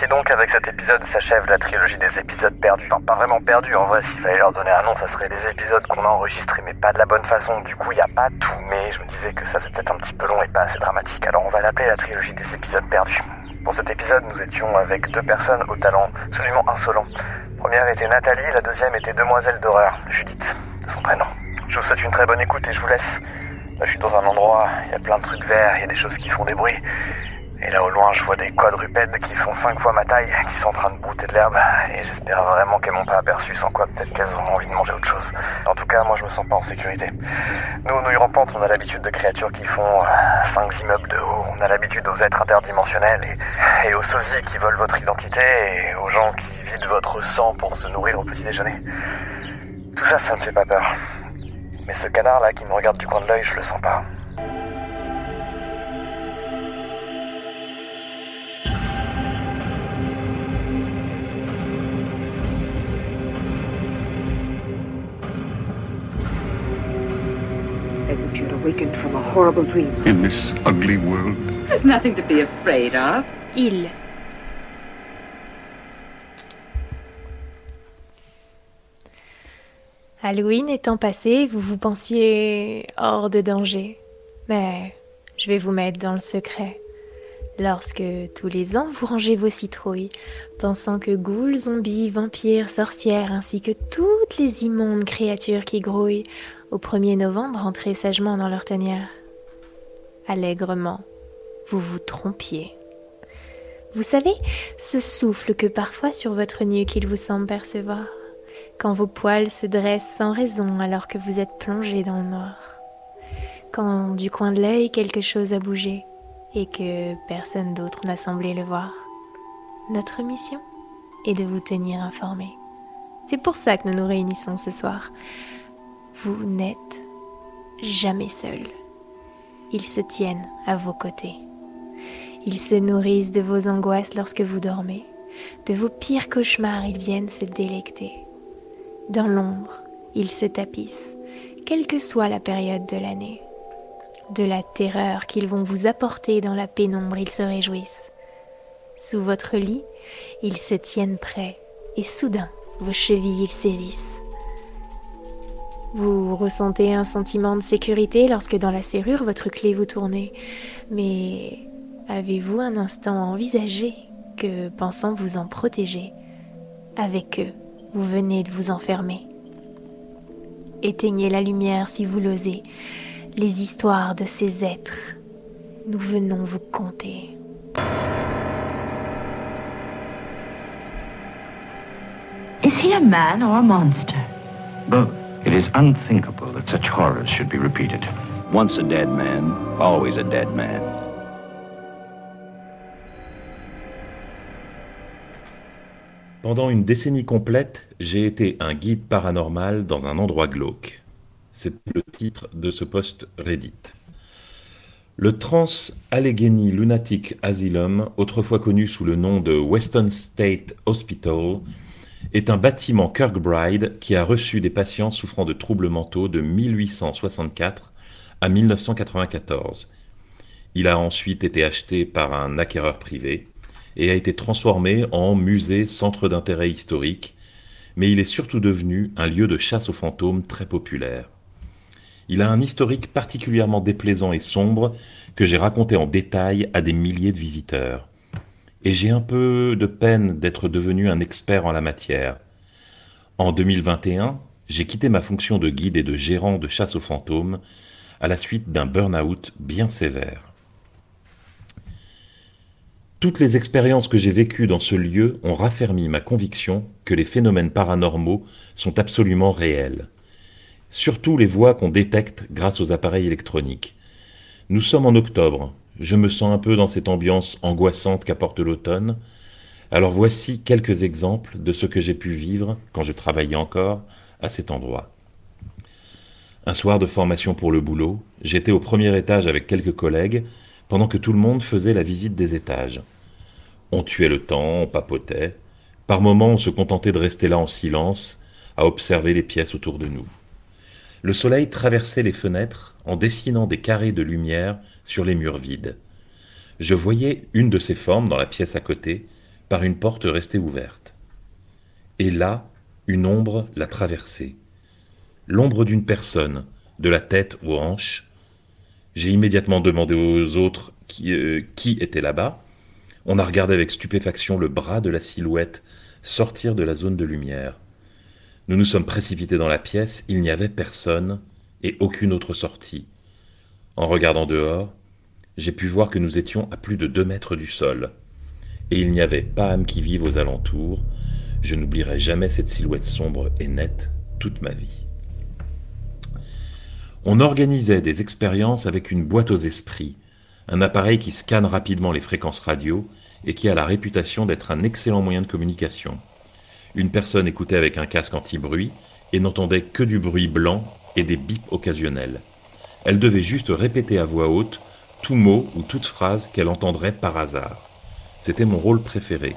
Ainsi donc, avec cet épisode s'achève la trilogie des épisodes perdus. Enfin, pas vraiment perdus, en vrai, s'il fallait leur donner un nom, ça serait des épisodes qu'on a enregistrés, mais pas de la bonne façon. Du coup, il n'y a pas tout, mais je me disais que ça c'est peut-être un petit peu long et pas assez dramatique. Alors on va l'appeler la trilogie des épisodes perdus. Pour cet épisode, nous étions avec deux personnes au talent absolument insolent. La première était Nathalie, la deuxième était Demoiselle d'horreur, Judith, son prénom. Je vous souhaite une très bonne écoute et je vous laisse. Là, je suis dans un endroit, il y a plein de trucs verts, il y a des choses qui font des bruits. Et là au loin, je vois des quadrupèdes qui font cinq fois ma taille, qui sont en train de brouter de l'herbe. Et j'espère vraiment qu'elles m'ont pas aperçu, sans quoi peut-être qu'elles auront envie de manger autre chose. En tout cas, moi je me sens pas en sécurité. Nous, aux nouilles rampantes, on a l'habitude de créatures qui font euh, cinq immeubles de haut. On a l'habitude aux êtres interdimensionnels et, et aux sosies qui volent votre identité et aux gens qui vident votre sang pour se nourrir au petit déjeuner. Tout ça, ça me fait pas peur. Mais ce canard-là qui me regarde du coin de l'œil, je le sens pas. Awakened from a horrible dream. in this ugly world. There's nothing to be afraid of. Il. Halloween étant passé, vous vous pensiez hors de danger. Mais je vais vous mettre dans le secret. Lorsque tous les ans vous rangez vos citrouilles, pensant que ghouls, zombies, vampires, sorcières, ainsi que toutes les immondes créatures qui grouillent, au 1er novembre entrez sagement dans leur tanière. Allègrement, vous vous trompiez. Vous savez, ce souffle que parfois sur votre nuque il vous semble percevoir, quand vos poils se dressent sans raison alors que vous êtes plongé dans le noir, quand du coin de l'œil quelque chose a bougé et que personne d'autre n'a semblé le voir. Notre mission est de vous tenir informés. C'est pour ça que nous nous réunissons ce soir. Vous n'êtes jamais seul. Ils se tiennent à vos côtés. Ils se nourrissent de vos angoisses lorsque vous dormez. De vos pires cauchemars, ils viennent se délecter. Dans l'ombre, ils se tapissent, quelle que soit la période de l'année. De la terreur qu'ils vont vous apporter dans la pénombre, ils se réjouissent. Sous votre lit, ils se tiennent prêts, et soudain, vos chevilles ils saisissent. Vous ressentez un sentiment de sécurité lorsque dans la serrure votre clé vous tournez, mais avez-vous un instant envisagé que, pensant vous en protéger, avec eux, vous venez de vous enfermer Éteignez la lumière si vous l'osez, les histoires de ces êtres, nous venons vous conter. Is he a man or a monster? Both. It is unthinkable that such horrors should be repeated. Once a dead man, always a dead man. Pendant une décennie complète, j'ai été un guide paranormal dans un endroit glauque. C'est le titre de ce post Reddit. Le Trans Allegheny Lunatic Asylum, autrefois connu sous le nom de Western State Hospital, est un bâtiment Kirkbride qui a reçu des patients souffrant de troubles mentaux de 1864 à 1994. Il a ensuite été acheté par un acquéreur privé et a été transformé en musée centre d'intérêt historique, mais il est surtout devenu un lieu de chasse aux fantômes très populaire. Il a un historique particulièrement déplaisant et sombre que j'ai raconté en détail à des milliers de visiteurs. Et j'ai un peu de peine d'être devenu un expert en la matière. En 2021, j'ai quitté ma fonction de guide et de gérant de chasse aux fantômes à la suite d'un burn-out bien sévère. Toutes les expériences que j'ai vécues dans ce lieu ont raffermi ma conviction que les phénomènes paranormaux sont absolument réels. Surtout les voix qu'on détecte grâce aux appareils électroniques. Nous sommes en octobre, je me sens un peu dans cette ambiance angoissante qu'apporte l'automne. Alors voici quelques exemples de ce que j'ai pu vivre quand je travaillais encore à cet endroit. Un soir de formation pour le boulot, j'étais au premier étage avec quelques collègues pendant que tout le monde faisait la visite des étages. On tuait le temps, on papotait. Par moments, on se contentait de rester là en silence, à observer les pièces autour de nous. Le soleil traversait les fenêtres en dessinant des carrés de lumière sur les murs vides. Je voyais une de ces formes dans la pièce à côté, par une porte restée ouverte. Et là, une ombre l'a traversée. L'ombre d'une personne, de la tête aux hanches. J'ai immédiatement demandé aux autres qui, euh, qui était là-bas. On a regardé avec stupéfaction le bras de la silhouette sortir de la zone de lumière. Nous nous sommes précipités dans la pièce, il n'y avait personne et aucune autre sortie. En regardant dehors, j'ai pu voir que nous étions à plus de deux mètres du sol. Et il n'y avait pas âme qui vive aux alentours. Je n'oublierai jamais cette silhouette sombre et nette toute ma vie. On organisait des expériences avec une boîte aux esprits, un appareil qui scanne rapidement les fréquences radio et qui a la réputation d'être un excellent moyen de communication. Une personne écoutait avec un casque anti-bruit et n'entendait que du bruit blanc et des bips occasionnels. Elle devait juste répéter à voix haute tout mot ou toute phrase qu'elle entendrait par hasard. C'était mon rôle préféré.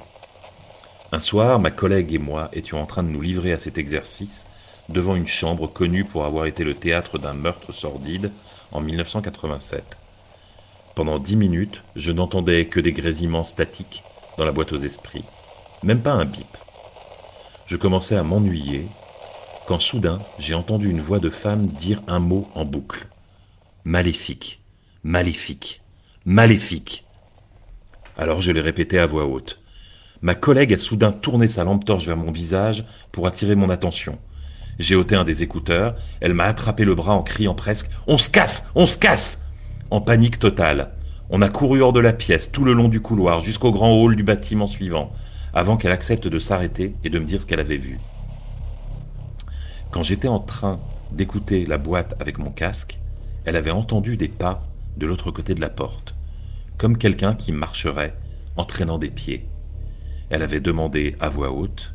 Un soir, ma collègue et moi étions en train de nous livrer à cet exercice devant une chambre connue pour avoir été le théâtre d'un meurtre sordide en 1987. Pendant dix minutes, je n'entendais que des grésillements statiques dans la boîte aux esprits, même pas un bip. Je commençais à m'ennuyer quand soudain j'ai entendu une voix de femme dire un mot en boucle. Maléfique, maléfique, maléfique. Alors je l'ai répété à voix haute. Ma collègue a soudain tourné sa lampe torche vers mon visage pour attirer mon attention. J'ai ôté un des écouteurs, elle m'a attrapé le bras en criant presque On se casse On se casse En panique totale. On a couru hors de la pièce, tout le long du couloir, jusqu'au grand hall du bâtiment suivant, avant qu'elle accepte de s'arrêter et de me dire ce qu'elle avait vu. Quand j'étais en train d'écouter la boîte avec mon casque, elle avait entendu des pas de l'autre côté de la porte, comme quelqu'un qui marcherait en traînant des pieds. Elle avait demandé à voix haute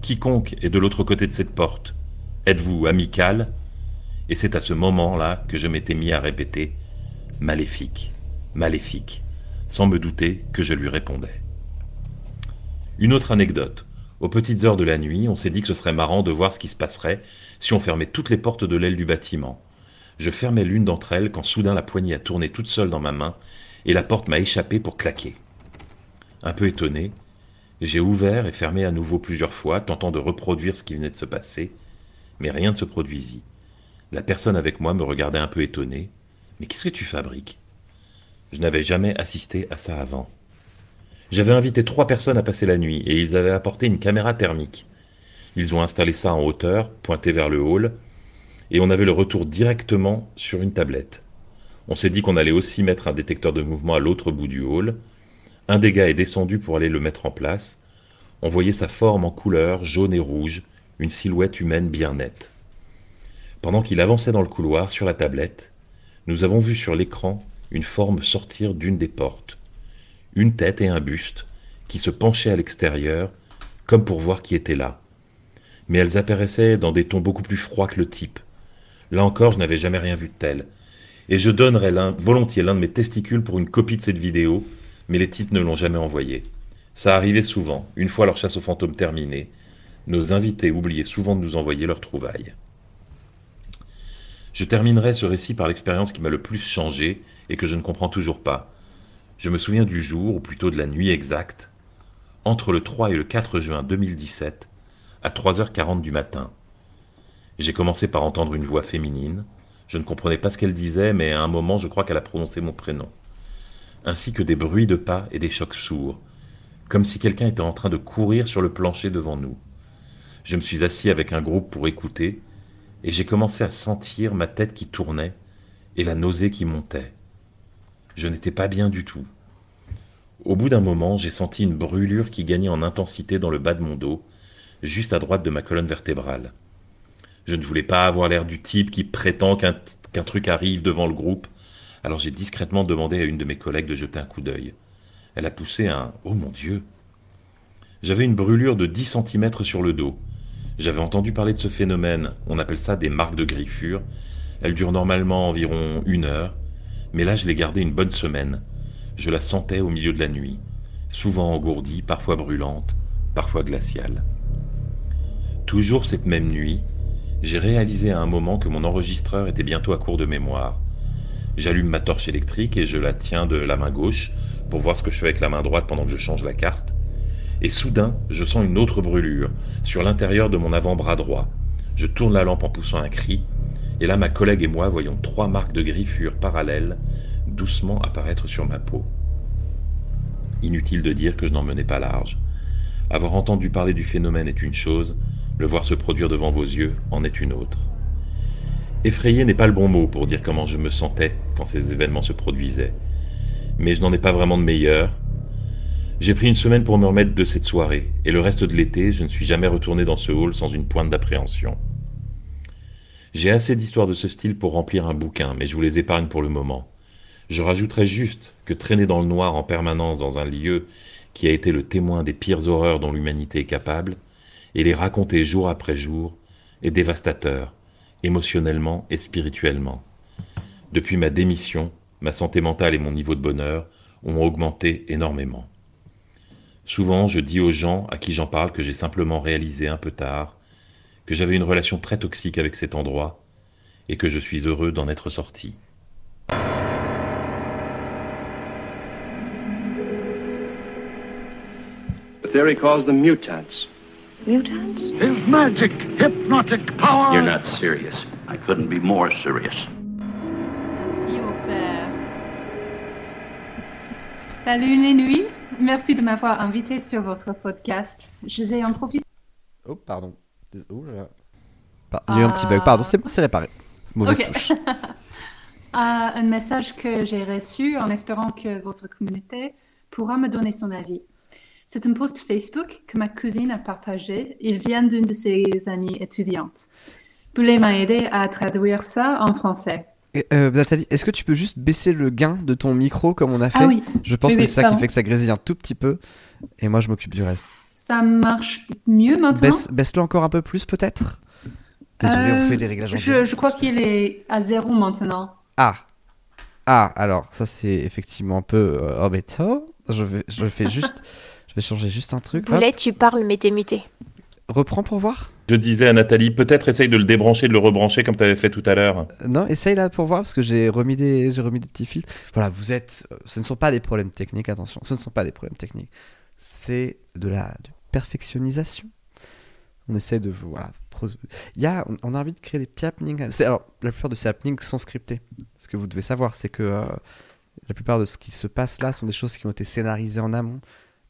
Quiconque est de l'autre côté de cette porte, Êtes-vous amical? Et c'est à ce moment-là que je m'étais mis à répéter Maléfique, maléfique, sans me douter que je lui répondais. Une autre anecdote. Aux petites heures de la nuit, on s'est dit que ce serait marrant de voir ce qui se passerait si on fermait toutes les portes de l'aile du bâtiment. Je fermais l'une d'entre elles quand soudain la poignée a tourné toute seule dans ma main et la porte m'a échappé pour claquer. Un peu étonné, j'ai ouvert et fermé à nouveau plusieurs fois, tentant de reproduire ce qui venait de se passer, mais rien ne se produisit. La personne avec moi me regardait un peu étonné. Mais qu'est-ce que tu fabriques? Je n'avais jamais assisté à ça avant. J'avais invité trois personnes à passer la nuit et ils avaient apporté une caméra thermique. Ils ont installé ça en hauteur, pointé vers le hall, et on avait le retour directement sur une tablette. On s'est dit qu'on allait aussi mettre un détecteur de mouvement à l'autre bout du hall. Un des gars est descendu pour aller le mettre en place. On voyait sa forme en couleur jaune et rouge, une silhouette humaine bien nette. Pendant qu'il avançait dans le couloir sur la tablette, nous avons vu sur l'écran une forme sortir d'une des portes, une tête et un buste qui se penchaient à l'extérieur comme pour voir qui était là. Mais elles apparaissaient dans des tons beaucoup plus froids que le type. Là encore, je n'avais jamais rien vu de tel. Et je donnerais volontiers l'un de mes testicules pour une copie de cette vidéo, mais les types ne l'ont jamais envoyé. Ça arrivait souvent, une fois leur chasse aux fantômes terminée, nos invités oubliaient souvent de nous envoyer leurs trouvailles. Je terminerai ce récit par l'expérience qui m'a le plus changé et que je ne comprends toujours pas. Je me souviens du jour, ou plutôt de la nuit exacte, entre le 3 et le 4 juin 2017, à 3h40 du matin. J'ai commencé par entendre une voix féminine. Je ne comprenais pas ce qu'elle disait, mais à un moment, je crois qu'elle a prononcé mon prénom. Ainsi que des bruits de pas et des chocs sourds, comme si quelqu'un était en train de courir sur le plancher devant nous. Je me suis assis avec un groupe pour écouter, et j'ai commencé à sentir ma tête qui tournait et la nausée qui montait. Je n'étais pas bien du tout. Au bout d'un moment, j'ai senti une brûlure qui gagnait en intensité dans le bas de mon dos, juste à droite de ma colonne vertébrale. Je ne voulais pas avoir l'air du type qui prétend qu'un truc arrive devant le groupe, alors j'ai discrètement demandé à une de mes collègues de jeter un coup d'œil. Elle a poussé un Oh mon Dieu J'avais une brûlure de 10 cm sur le dos, j'avais entendu parler de ce phénomène, on appelle ça des marques de griffure. Elles durent normalement environ une heure, mais là je l'ai gardée une bonne semaine. Je la sentais au milieu de la nuit, souvent engourdie, parfois brûlante, parfois glaciale. Toujours cette même nuit, j'ai réalisé à un moment que mon enregistreur était bientôt à court de mémoire. J'allume ma torche électrique et je la tiens de la main gauche pour voir ce que je fais avec la main droite pendant que je change la carte. Et soudain, je sens une autre brûlure sur l'intérieur de mon avant-bras droit. Je tourne la lampe en poussant un cri, et là ma collègue et moi voyons trois marques de griffures parallèles doucement apparaître sur ma peau. Inutile de dire que je n'en menais pas large. Avoir entendu parler du phénomène est une chose, le voir se produire devant vos yeux en est une autre. Effrayé n'est pas le bon mot pour dire comment je me sentais quand ces événements se produisaient. Mais je n'en ai pas vraiment de meilleur. J'ai pris une semaine pour me remettre de cette soirée, et le reste de l'été, je ne suis jamais retourné dans ce hall sans une pointe d'appréhension. J'ai assez d'histoires de ce style pour remplir un bouquin, mais je vous les épargne pour le moment. Je rajouterai juste que traîner dans le noir en permanence dans un lieu qui a été le témoin des pires horreurs dont l'humanité est capable, et les raconter jour après jour, est dévastateur, émotionnellement et spirituellement. Depuis ma démission, ma santé mentale et mon niveau de bonheur ont augmenté énormément. Souvent, je dis aux gens à qui j'en parle que j'ai simplement réalisé un peu tard que j'avais une relation très toxique avec cet endroit et que je suis heureux d'en être sorti. Mutants? His magic, hypnotic power. You're not serious. I couldn't be more serious. Fille au père. Salut les nuits, merci de m'avoir invité sur votre podcast. Je vais en profiter. Oh, pardon. Oh là là. Pa- Il y a eu un petit bug. Pardon, c'est bon, c'est réparé. Mauvaise Ok. touche. Ah, un message que j'ai reçu en espérant que votre communauté pourra me donner son avis. C'est un post Facebook que ma cousine a partagé. Il vient d'une de ses amies étudiantes. Boulet m'a aidé à traduire ça en français? Euh, Nathalie, est-ce que tu peux juste baisser le gain de ton micro comme on a fait? Ah oui. Je pense Oui, que oui, c'est ça qui fait que ça grésille un tout petit peu. Et moi, je m'occupe du reste. Ça marche mieux maintenant? Baisse- Baisse-le encore un peu plus, peut-être? Désolé, on Euh, fait les réglages en je, je crois qu'il est à zéro maintenant. Ah Ah, alors, ça, c'est effectivement un peu euh, embêtant. Je, vais, je fais juste... je vais changer juste un truc. Hop. Boulet, tu parles, mais t'es muté. Reprends pour voir Je disais à Nathalie, peut-être essaye de le débrancher, de le rebrancher comme tu avais fait tout à l'heure. Euh, Non, essaye là pour voir parce que j'ai remis des, j'ai remis des petits fils. Voilà, vous êtes, euh, ce ne sont pas des problèmes techniques, attention, ce ne sont pas des problèmes techniques. C'est de la de perfectionnisation. On essaie de vous, voilà. Il y a, on, on a envie de créer des petits happenings. C'est- Alors, la plupart de ces happenings sont scriptés. Ce que vous devez savoir, c'est que euh, la plupart de ce qui se passe là sont des choses qui ont été scénarisées en amont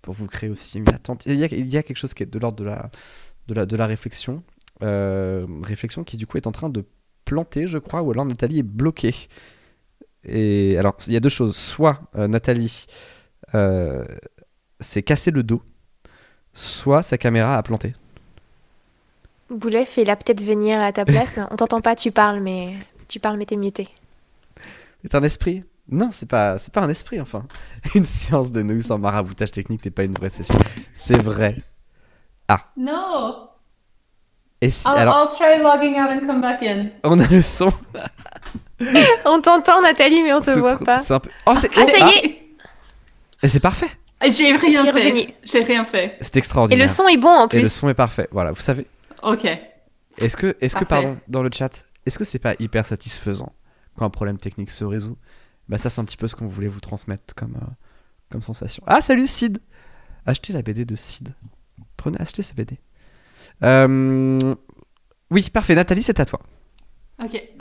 pour vous créer aussi une attente. Il y a, il y a quelque chose qui est de l'ordre de la, de la, de la réflexion. Euh, réflexion qui du coup est en train de planter, je crois, ou alors Nathalie est bloquée. Et alors, il y a deux choses. Soit euh, Nathalie euh, s'est cassé le dos, soit sa caméra a planté. Boulet, fais-la peut-être venir à ta place. Non, on t'entend pas, tu parles, mais tu parles, mais t'es muté. C'est un esprit Non, c'est pas, c'est pas un esprit, enfin. Une séance de nouilles sans maraboutage technique n'est pas une vraie session. C'est vrai. No! Et si, I'll, alors, I'll try logging out and come back in. on a le son. On t'entend, Nathalie, mais on te voit trop- pas. c'est un peu- Oh, c'est... Ah, ça y est Et c'est parfait. J'ai rien fait. revenu. J'ai rien fait. C'est Et extraordinaire. le son est bon en Et le plus. son est parfait. Voilà, vous savez. Ok. Est-ce que, est-ce que, pardon, dans le chat, est-ce que c'est pas hyper satisfaisant quand un problème technique se résout Bah ça, c'est un petit peu ce qu'on voulait vous transmettre comme, euh, comme sensation. Ah, salut Sid Achetez la BD de Sid. Prenez, achetez sa BD. Euh, Oui, parfait. Nathalie, c'est à toi. Ok.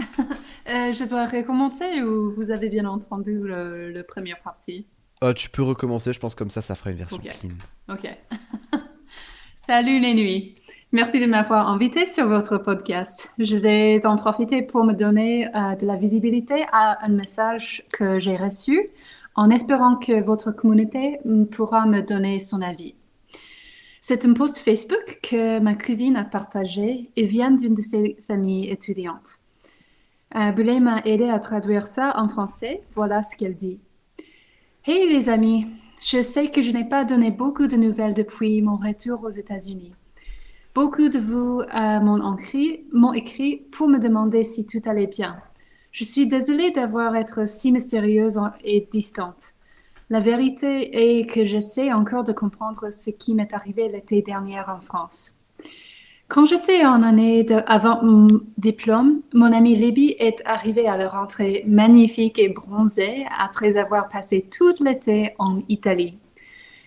Euh, je dois recommencer ou vous avez bien entendu le, le première partie? Euh, tu peux recommencer, je pense comme ça, ça fera une version clean. Ok. Salut les nuits. Merci de m'avoir invité sur votre podcast. Je vais en profiter pour me donner euh, de la visibilité à un message que j'ai reçu en espérant que votre communauté mm, pourra me donner son avis. C'est un post Facebook que ma cousine a partagé et vient d'une de ses amies étudiantes. Euh, Boulay m'a aidé à traduire ça en français. Voilà ce qu'elle dit. Hey les amis, je sais que je n'ai pas donné beaucoup de nouvelles depuis mon retour aux États-Unis. Beaucoup de vous euh, m'ont écrit, pour me demander si tout allait bien. Je suis désolée d'avoir été si mystérieuse et distante. La vérité est que j'essaie encore de comprendre ce qui m'est arrivé l'été dernier en France. Quand j'étais en année avant mon diplôme, mon amie Libby est arrivée à la rentrée magnifique et bronzée après avoir passé tout l'été en Italie.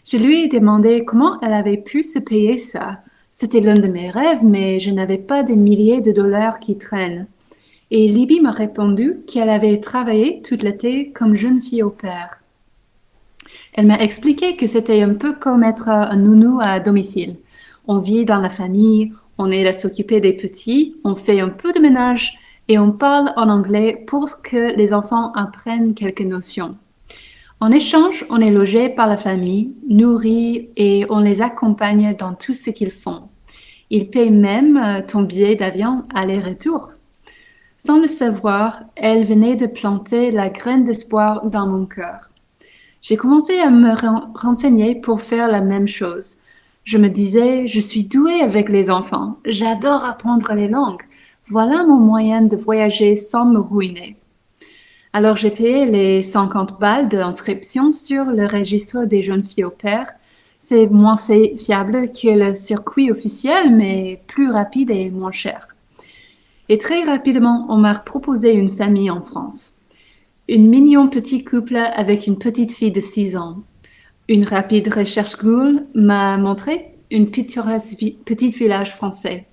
Je lui ai demandé comment elle avait pu se payer ça. C'était l'un de mes rêves, mais je n'avais pas des milliers de dollars qui traînent. Et Libby m'a répondu qu'elle avait travaillé toute l'été comme jeune fille au père. Elle m'a expliqué que c'était un peu comme être un nounou à domicile. On vit dans la famille, on aide à s'occuper des petits, on fait un peu de ménage et on parle en anglais pour que les enfants apprennent quelques notions. En échange, on est logé par la famille, nourri et on les accompagne dans tout ce qu'ils font. Ils payent même euh, ton billet d'avion aller-retour. Sans le savoir, elle venait de planter la graine d'espoir dans mon cœur. J'ai commencé à me renseigner pour faire la même chose. Je me disais, je suis douée avec les enfants, j'adore apprendre les langues. Voilà mon moyen de voyager sans me ruiner. Alors j'ai payé les 50 balles d'inscription sur le registre des jeunes filles au père. C'est moins fiable que le circuit officiel, mais plus rapide et moins cher. Et très rapidement, on m'a proposé une famille en France. Une mignon petit couple avec une petite fille de 6 ans. Une rapide recherche Google m'a montré une pittoresque petit village français.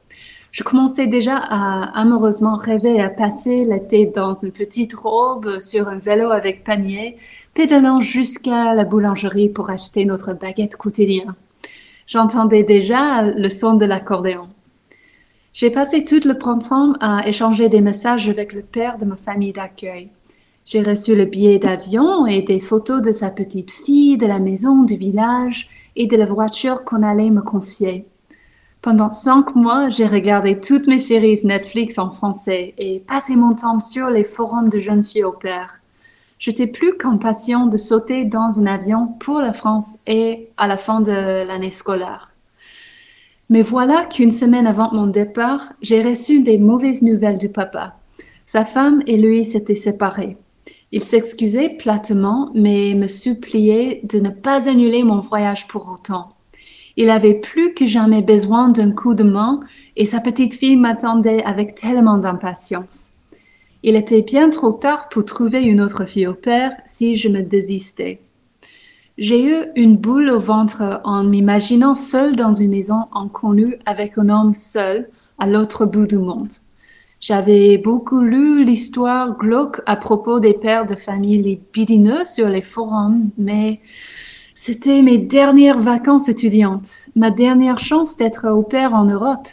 Je commençais déjà à amoureusement rêver à passer l'été dans une petite robe sur un vélo avec panier, pédalant jusqu'à la boulangerie pour acheter notre baguette quotidienne. J'entendais déjà le son de l'accordéon. J'ai passé tout le printemps à échanger des messages avec le père de ma famille d'accueil. J'ai reçu le billet d'avion et des photos de sa petite fille, de la maison, du village et de la voiture qu'on allait me confier. Pendant cinq mois, j'ai regardé toutes mes séries Netflix en français et passé mon temps sur les forums de jeunes filles au père. J'étais plus qu'impatient de sauter dans un avion pour la France et à la fin de l'année scolaire. Mais voilà qu'une semaine avant mon départ, j'ai reçu des mauvaises nouvelles du papa. Sa femme et lui s'étaient séparés. Il s'excusait platement, mais me suppliait de ne pas annuler mon voyage pour autant. Il avait plus que jamais besoin d'un coup de main et sa petite fille m'attendait avec tellement d'impatience. Il était bien trop tard pour trouver une autre fille au père si je me désistais. J'ai eu une boule au ventre en m'imaginant seule dans une maison inconnue avec un homme seul à l'autre bout du monde. J'avais beaucoup lu l'histoire glauque à propos des pères de famille libidineux sur les forums, mais c'était mes dernières vacances étudiantes, ma dernière chance d'être au père en Europe.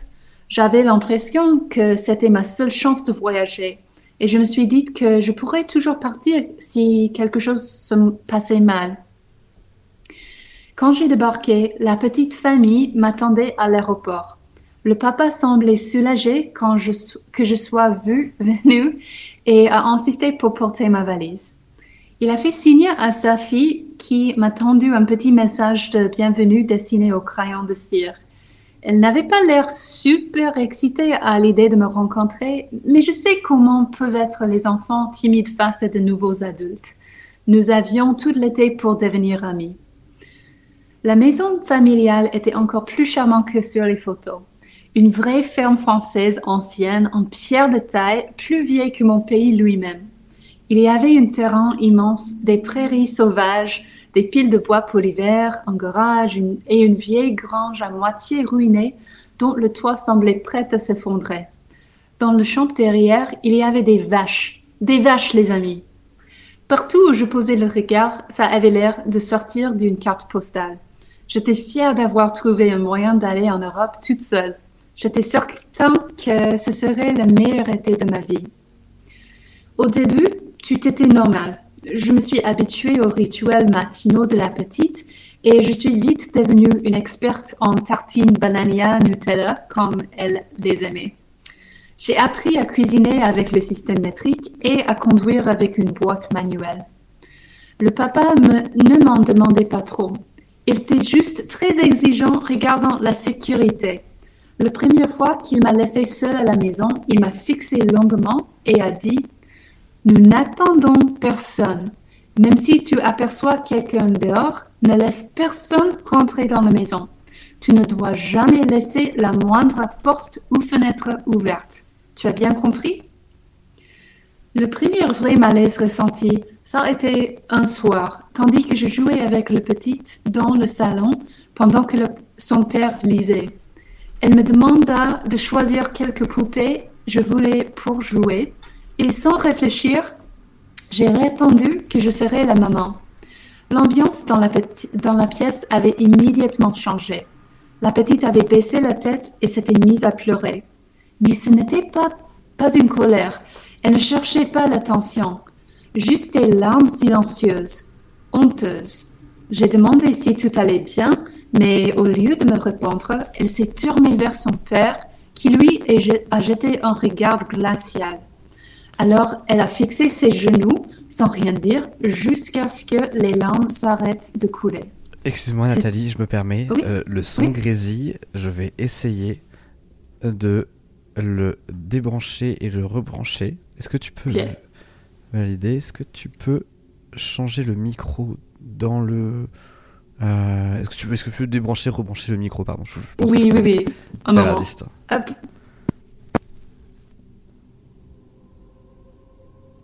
J'avais l'impression que c'était ma seule chance de voyager, et je me suis dit que je pourrais toujours partir si quelque chose se passait mal. Quand j'ai débarqué, la petite famille m'attendait à l'aéroport. Le papa semblait soulagé quand je, que je sois vue, venue et a insisté pour porter ma valise. Il a fait signe à sa fille qui m'a tendu un petit message de bienvenue dessiné au crayon de cire. Elle n'avait pas l'air super excitée à l'idée de me rencontrer, mais je sais comment peuvent être les enfants timides face à de nouveaux adultes. Nous avions tout l'été pour devenir amis. La maison familiale était encore plus charmante que sur les photos. Une vraie ferme française ancienne en pierre de taille, plus vieille que mon pays lui-même. Il y avait un terrain immense, des prairies sauvages, des piles de bois pour l'hiver, un garage et une vieille grange à moitié ruinée dont le toit semblait prêt à s'effondrer. Dans le champ derrière, il y avait des vaches. Des vaches, les amis. Partout où je posais le regard, ça avait l'air de sortir d'une carte postale. J'étais fière d'avoir trouvé un moyen d'aller en Europe toute seule. J'étais certain que ce serait le meilleur été de ma vie. Au début, tout était normal. Je me suis habituée aux rituels matinaux de la petite et je suis vite devenue une experte en tartines banania Nutella comme elle les aimait. J'ai appris à cuisiner avec le système métrique et à conduire avec une boîte manuelle. Le papa ne m'en demandait pas trop. Il était juste très exigeant regardant la sécurité. La première fois qu'il m'a laissé seule à la maison, il m'a fixé longuement et a dit Nous n'attendons personne. Même si tu aperçois quelqu'un dehors, ne laisse personne rentrer dans la maison. Tu ne dois jamais laisser la moindre porte ou fenêtre ouverte. Tu as bien compris? Le premier vrai malaise ressenti, ça a été un soir, tandis que je jouais avec le petit dans le salon pendant que son père lisait. Elle me demanda de choisir quelques poupées je voulais pour jouer et sans réfléchir, j'ai répondu que je serais la maman. L'ambiance dans la, pièce avait immédiatement changé. La petite avait baissé la tête et s'était mise à pleurer. Mais ce n'était pas, pas une colère. Elle ne cherchait pas l'attention. Juste des larmes silencieuses, honteuses. J'ai demandé si tout allait bien, mais au lieu de me répondre, elle s'est tournée vers son père, qui lui a jeté un regard glacial. Alors, elle a fixé ses genoux, sans rien dire, jusqu'à ce que les larmes s'arrêtent de couler. Excuse-moi Nathalie, je me permets. Oui. Euh, le son Oui. grésille, je vais essayer de le débrancher et le rebrancher. Est-ce que tu peux valider? Est-ce que tu peux changer le micro dans le... Euh, est-ce que tu peux, est-ce que tu peux débrancher, rebrancher le micro, pardon je Oui, oui, oui. Un moment. Hop.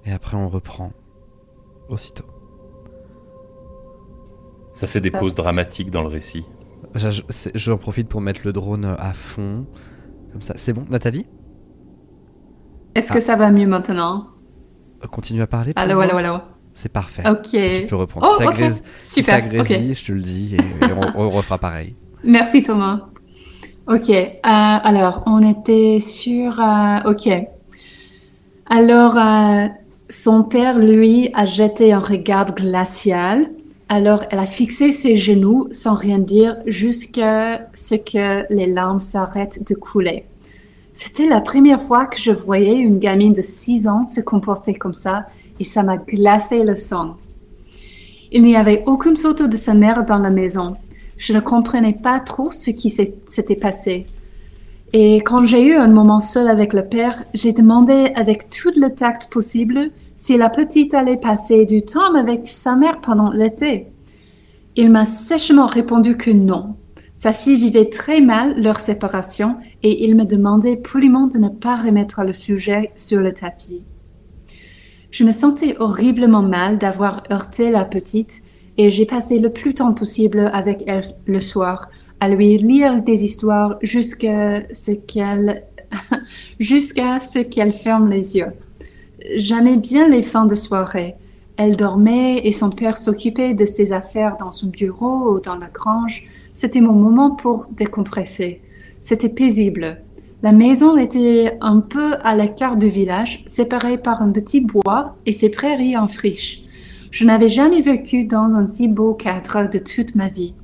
Et après on reprend aussitôt. Ça fait des pauses dramatiques dans le récit. J'en profite pour mettre le drone à fond. Comme ça, c'est bon Nathalie? Est-ce que Ah. ça va mieux maintenant? Continue à parler. Allô, allô, allô. C'est parfait. Ok. Tu peux reprendre. Oh, si ça ok. grésille, si Super, ça grésille, ok. je te le dis, et, et on, on refera pareil. Merci Thomas. Ok, euh, alors on était sur... euh, ok. Alors, euh, son père, lui, a jeté un regard glacial. Alors, elle a fixé ses genoux sans rien dire jusqu'à ce que les larmes s'arrêtent de couler. C'était la première fois que je voyais une gamine de 6 ans se comporter comme ça et ça m'a glacé le sang. Il n'y avait aucune photo de sa mère dans la maison. Je ne comprenais pas trop ce qui s'était passé. Et quand j'ai eu un moment seul avec le père, j'ai demandé avec tout le tact possible si la petite allait passer du temps avec sa mère pendant l'été. Il m'a sèchement répondu que non. Sa fille vivait très mal leur séparation et il me demandait poliment de ne pas remettre le sujet sur le tapis. Je me sentais horriblement mal d'avoir heurté la petite et j'ai passé le plus temps possible avec elle le soir à lui lire des histoires jusqu'à ce qu'elle jusqu'à ce qu'elle ferme les yeux. J'aimais bien les fins de soirée. Elle dormait et son père s'occupait de ses affaires dans son bureau ou dans la grange. C'était mon moment pour décompresser. C'était paisible. La maison était un peu à l'écart du village, séparée par un petit bois et ses prairies en friche. Je n'avais jamais vécu dans un si beau cadre de toute ma vie.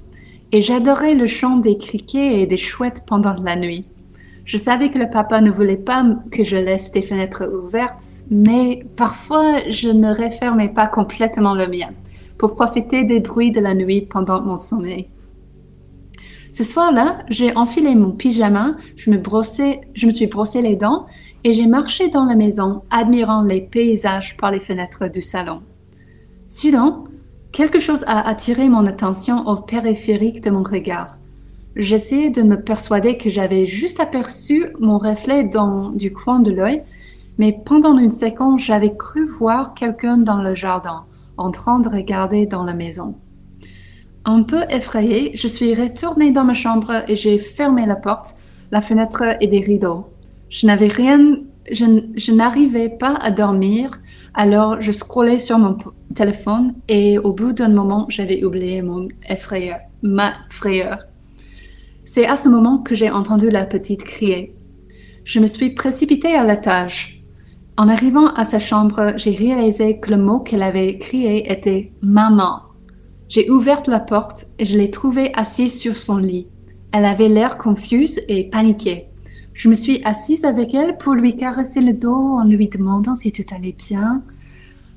Et j'adorais le chant des criquets et des chouettes pendant la nuit. Je savais que le papa ne voulait pas que je laisse des fenêtres ouvertes, mais parfois je ne refermais pas complètement le mien pour profiter des bruits de la nuit pendant mon sommeil. Ce soir-là, j'ai enfilé mon pyjama, je me, brossais, je me suis brossé les dents et j'ai marché dans la maison, admirant les paysages par les fenêtres du salon. Soudain, quelque chose a attiré mon attention au périphérique de mon regard. J'essayais de me persuader que j'avais juste aperçu mon reflet dans du coin de l'œil, mais pendant une seconde, j'avais cru voir quelqu'un dans le jardin, en train de regarder dans la maison. Un peu effrayée, je suis retournée dans ma chambre et j'ai fermé la porte, la fenêtre et des rideaux. Je n'avais rien, je, je n'arrivais pas à dormir, alors je scrollais sur mon téléphone et au bout d'un moment, j'avais oublié mon effrayeur, ma frayeur. C'est à ce moment que j'ai entendu la petite crier. Je me suis précipitée à l'étage. En arrivant à sa chambre, j'ai réalisé que le mot qu'elle avait crié était maman. J'ai ouvert la porte et je l'ai trouvée assise sur son lit. Elle avait l'air confuse et paniquée. Je me suis assise avec elle pour lui caresser le dos en lui demandant si tout allait bien.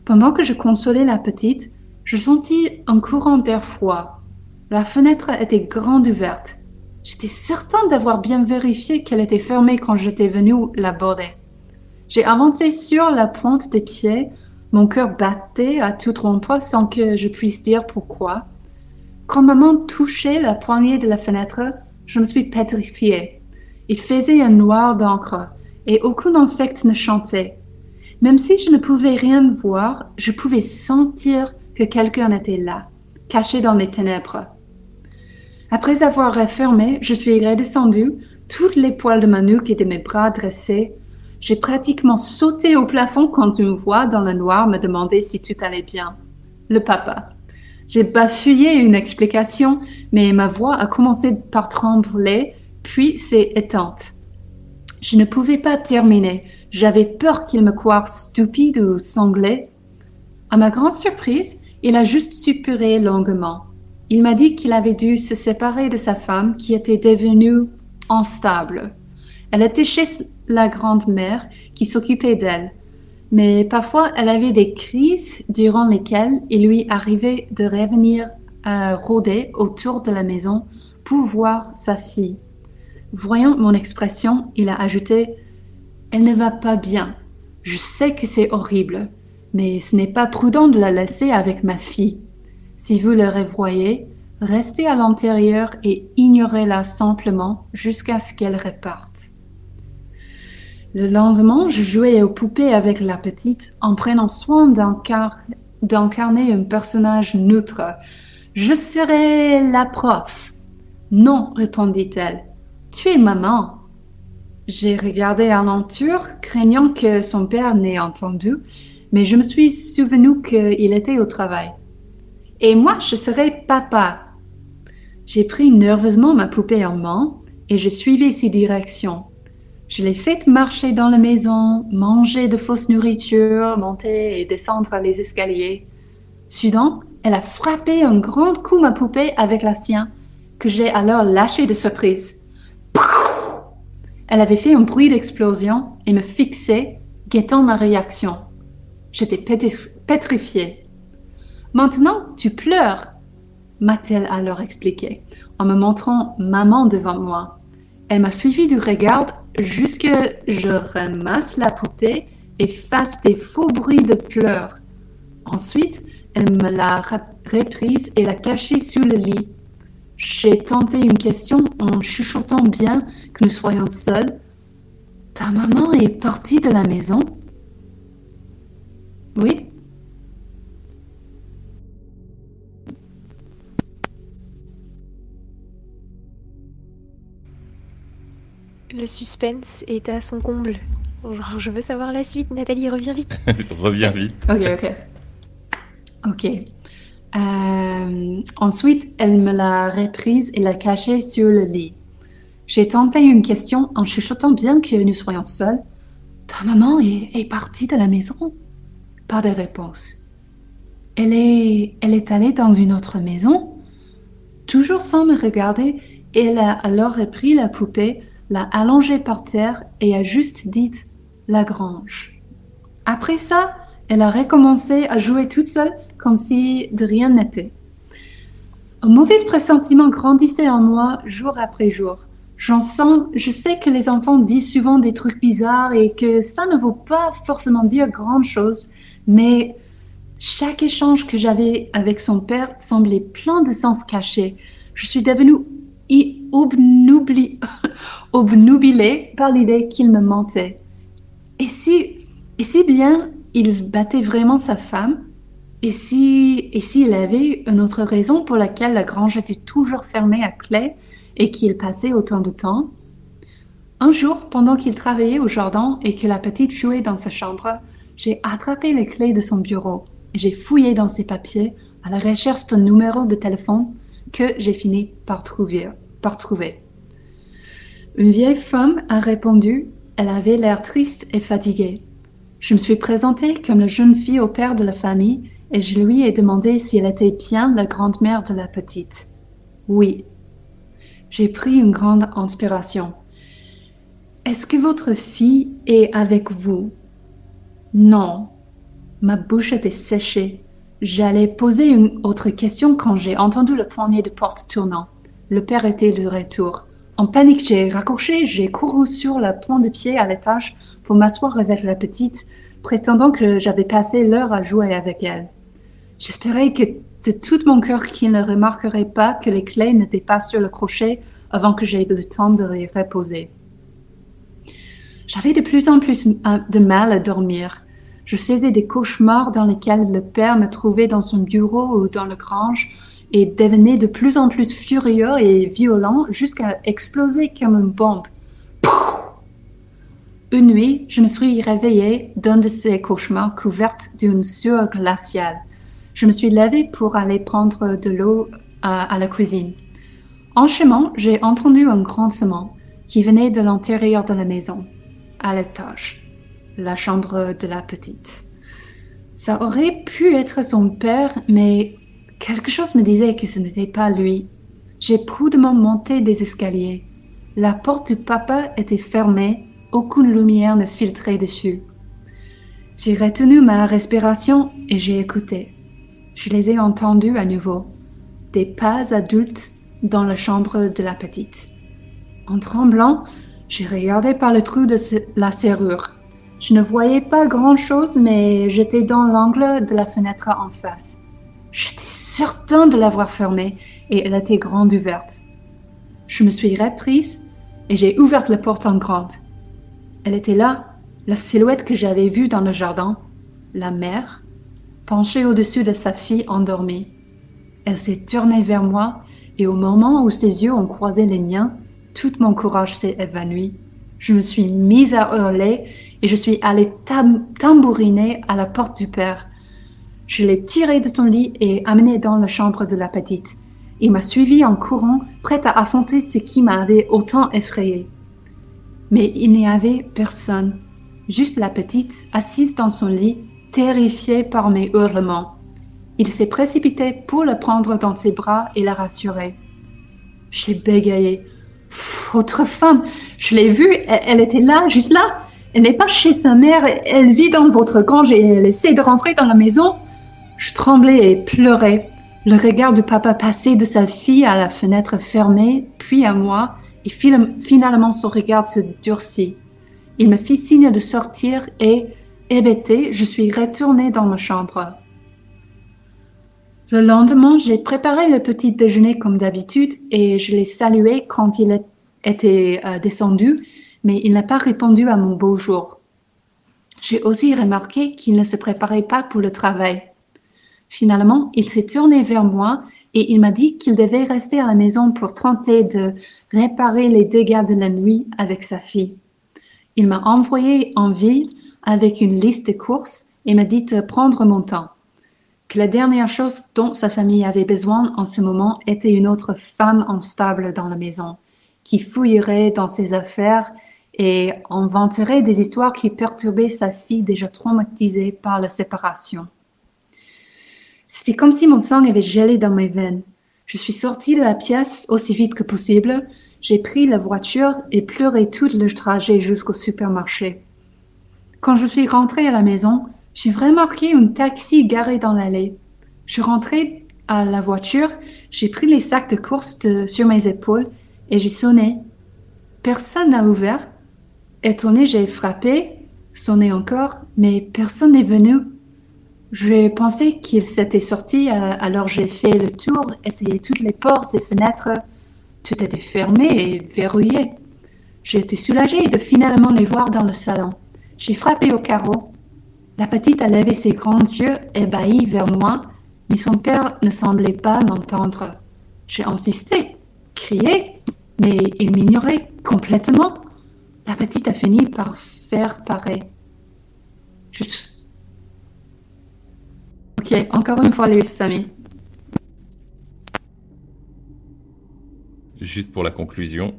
Pendant que je consolais la petite, je sentis un courant d'air froid. La fenêtre était grande ouverte. J'étais certain d'avoir bien vérifié qu'elle était fermée quand j'étais venue l'aborder. J'ai avancé sur la pointe des pieds, mon cœur battait à toute rompre sans que je puisse dire pourquoi. Quand maman touchait la poignée de la fenêtre, je me suis pétrifiée. Il faisait un noir d'encre et aucun insecte ne chantait. Même si je ne pouvais rien voir, je pouvais sentir que quelqu'un était là, caché dans les ténèbres. Après avoir refermé, je suis redescendue, toutes les poils de ma nuque et de mes bras dressés. J'ai pratiquement sauté au plafond quand une voix dans le noir me demandait si tout allait bien. Le papa. J'ai bafouillé une explication, mais ma voix a commencé par trembler, puis s'est éteinte. Je ne pouvais pas terminer. J'avais peur qu'il me croie stupide ou sanglé. À ma grande surprise, il a juste suppuré longuement. Il m'a dit qu'il avait dû se séparer de sa femme qui était devenue instable. Elle était chez la grand-mère qui s'occupait d'elle. Mais parfois, elle avait des crises durant lesquelles il lui arrivait de revenir à rôder autour de la maison pour voir sa fille. Voyant mon expression, il a ajouté Elle ne va pas bien. Je sais que c'est horrible, mais ce n'est pas prudent de la laisser avec ma fille. Si vous le revoyez, restez à l'intérieur et ignorez-la simplement jusqu'à ce qu'elle reparte. Le lendemain, je jouais aux poupées avec la petite en prenant soin d'incarner un personnage neutre. Je serai la prof. Non, répondit-elle. Tu es maman. J'ai regardé alentour, craignant que son père n'ait entendu, mais je me suis souvenu qu'il était au travail. Et moi, je serai papa. J'ai pris nerveusement ma poupée en main et je suivis ses directions. Je l'ai faite marcher dans la maison, manger de fausses nourritures, monter et descendre les escaliers. Soudain, elle a frappé un grand coup ma poupée avec la sienne, que j'ai alors lâché de surprise. Elle avait fait un bruit d'explosion et me fixait, guettant ma réaction. J'étais pétrifiée. Maintenant, tu pleures, m'a-t-elle alors expliqué, en me montrant maman devant moi. Elle m'a suivi du regard jusque je ramasse la poupée et fasse des faux bruits de pleurs. Ensuite, elle me l'a reprise et l'a cachée sous le lit. J'ai tenté une question en chuchotant bien que nous soyons seuls. Ta maman est partie de la maison? Oui. Le suspense est à son comble. je veux savoir la suite. Nathalie, reviens vite. reviens vite. Ok, ok. Ok. Euh, ensuite, elle me l'a reprise et l'a cachée sur le lit. J'ai tenté une question en chuchotant bien que nous soyons seuls. Ta maman est, partie de la maison? Pas de réponse. Elle est, elle est allée dans une autre maison? Toujours sans me regarder, elle a alors repris la poupée, l'a allongée par terre et a juste dit La grange. Après ça, elle a recommencé à jouer toute seule comme si de rien n'était. Un mauvais pressentiment grandissait en moi jour après jour. J'en sens, je sais que les enfants disent souvent des trucs bizarres et que ça ne veut pas forcément dire grand chose, mais chaque échange que j'avais avec son père semblait plein de sens cachés. Je suis devenue obnubilée par l'idée qu'il me mentait. Et si, et si bien il battait vraiment sa femme Et si, et s'il avait une autre raison pour laquelle la grange était toujours fermée à clé et qu'il passait autant de temps? Un jour, pendant qu'il travaillait au jardin et que la petite jouait dans sa chambre, j'ai attrapé les clés de son bureau et j'ai fouillé dans ses papiers à la recherche d'un numéro de téléphone que j'ai fini par trouver, par trouver. Une vieille femme a répondu. Elle avait l'air triste et fatiguée. Je me suis présentée comme la jeune fille au père de la famille et je lui ai demandé si elle était bien la grand-mère de la petite. Oui. J'ai pris une grande inspiration. Est-ce que votre fille est avec vous? Non. Ma bouche était séchée. J'allais poser une autre question quand j'ai entendu le poignet de porte tournant. Le père était de retour. En panique, j'ai raccroché, j'ai couru sur le point de pied à l'étage pour m'asseoir avec la petite, prétendant que j'avais passé l'heure à jouer avec elle. J'espérais que de tout mon cœur qu'il ne remarquerait pas que les clés n'étaient pas sur le crochet avant que j'aie le temps de les reposer. J'avais de plus en plus de mal à dormir. Je faisais des cauchemars dans lesquels le père me trouvait dans son bureau ou dans le grange et devenait de plus en plus furieux et violent jusqu'à exploser comme une bombe. Une nuit, je me suis réveillée d'un de ces cauchemars couverte d'une sueur glaciale. Je me suis levée pour aller prendre de l'eau à, la cuisine. En chemin, j'ai entendu un grondement qui venait de l'intérieur de la maison, à l'étage, la chambre de la petite. Ça aurait pu être son père, mais quelque chose me disait que ce n'était pas lui. J'ai prudemment monté des escaliers. La porte du papa était fermée, aucune lumière ne filtrait dessus. J'ai retenu ma respiration et j'ai écouté. Je les ai entendus à nouveau. Des pas adultes dans la chambre de la petite. En tremblant, j'ai regardé par le trou de la serrure. Je ne voyais pas grand-chose, mais j'étais dans l'angle de la fenêtre en face. J'étais certain de l'avoir fermée et elle était grande ouverte. Je me suis reprise et j'ai ouvert la porte en grande. Elle était là, la silhouette que j'avais vue dans le jardin, la mère, penchée au-dessus de sa fille endormie. Elle s'est tournée vers moi et au moment où ses yeux ont croisé les miens, tout mon courage s'est évanoui. Je me suis mise à hurler et je suis allée tambouriner à la porte du père. Je l'ai tiré de son lit et amené dans la chambre de la petite. Il m'a suivi en courant, prête à affronter ce qui m'avait autant effrayé. Mais il n'y avait personne, juste la petite assise dans son lit, terrifiée par mes hurlements. Il s'est précipité pour la prendre dans ses bras et la rassurer. J'ai bégayé. Votre femme, je l'ai vue, elle, était là, juste là. Elle n'est pas chez sa mère, elle vit dans votre grange et elle essaie de rentrer dans la maison. Je tremblais et pleurais. Le regard du papa passait de sa fille à la fenêtre fermée, puis à moi, et finalement son regard se durcit. Il me fit signe de sortir et, hébété, je suis retournée dans ma chambre. Le lendemain, j'ai préparé le petit déjeuner comme d'habitude et je l'ai salué quand il était euh, descendu, mais il n'a pas répondu à mon beau jour. J'ai aussi remarqué qu'il ne se préparait pas pour le travail. Finalement, il s'est tourné vers moi et il m'a dit qu'il devait rester à la maison pour tenter de réparer les dégâts de la nuit avec sa fille. Il m'a envoyé en ville avec une liste de courses et m'a dit de prendre mon temps que la dernière chose dont sa famille avait besoin en ce moment était une autre femme instable dans la maison, qui fouillerait dans ses affaires et inventerait des histoires qui perturbaient sa fille déjà traumatisée par la séparation. C'était comme si mon sang avait gelé dans mes veines. Je suis sortie de la pièce aussi vite que possible, j'ai pris la voiture et pleuré tout le trajet jusqu'au supermarché. Quand je suis rentrée à la maison, j'ai remarqué un taxi garé dans l'allée. Je rentrais à la voiture, j'ai pris les sacs de course sur mes épaules et j'ai sonné. Personne n'a ouvert. Étonné, j'ai frappé, sonné encore, mais personne n'est venu. J'ai pensé qu'il s'était sorti, euh, alors j'ai fait le tour, essayé toutes les portes et fenêtres. Tout était fermé et verrouillé. J'ai été soulagée de finalement les voir dans le salon. J'ai frappé au carreau. La petite a levé ses grands yeux ébahis vers moi, mais son père ne semblait pas m'entendre. J'ai insisté, crié, mais il m'ignorait complètement. La petite a fini par faire pareil. Je Ok, encore une fois les amis. Juste pour la conclusion,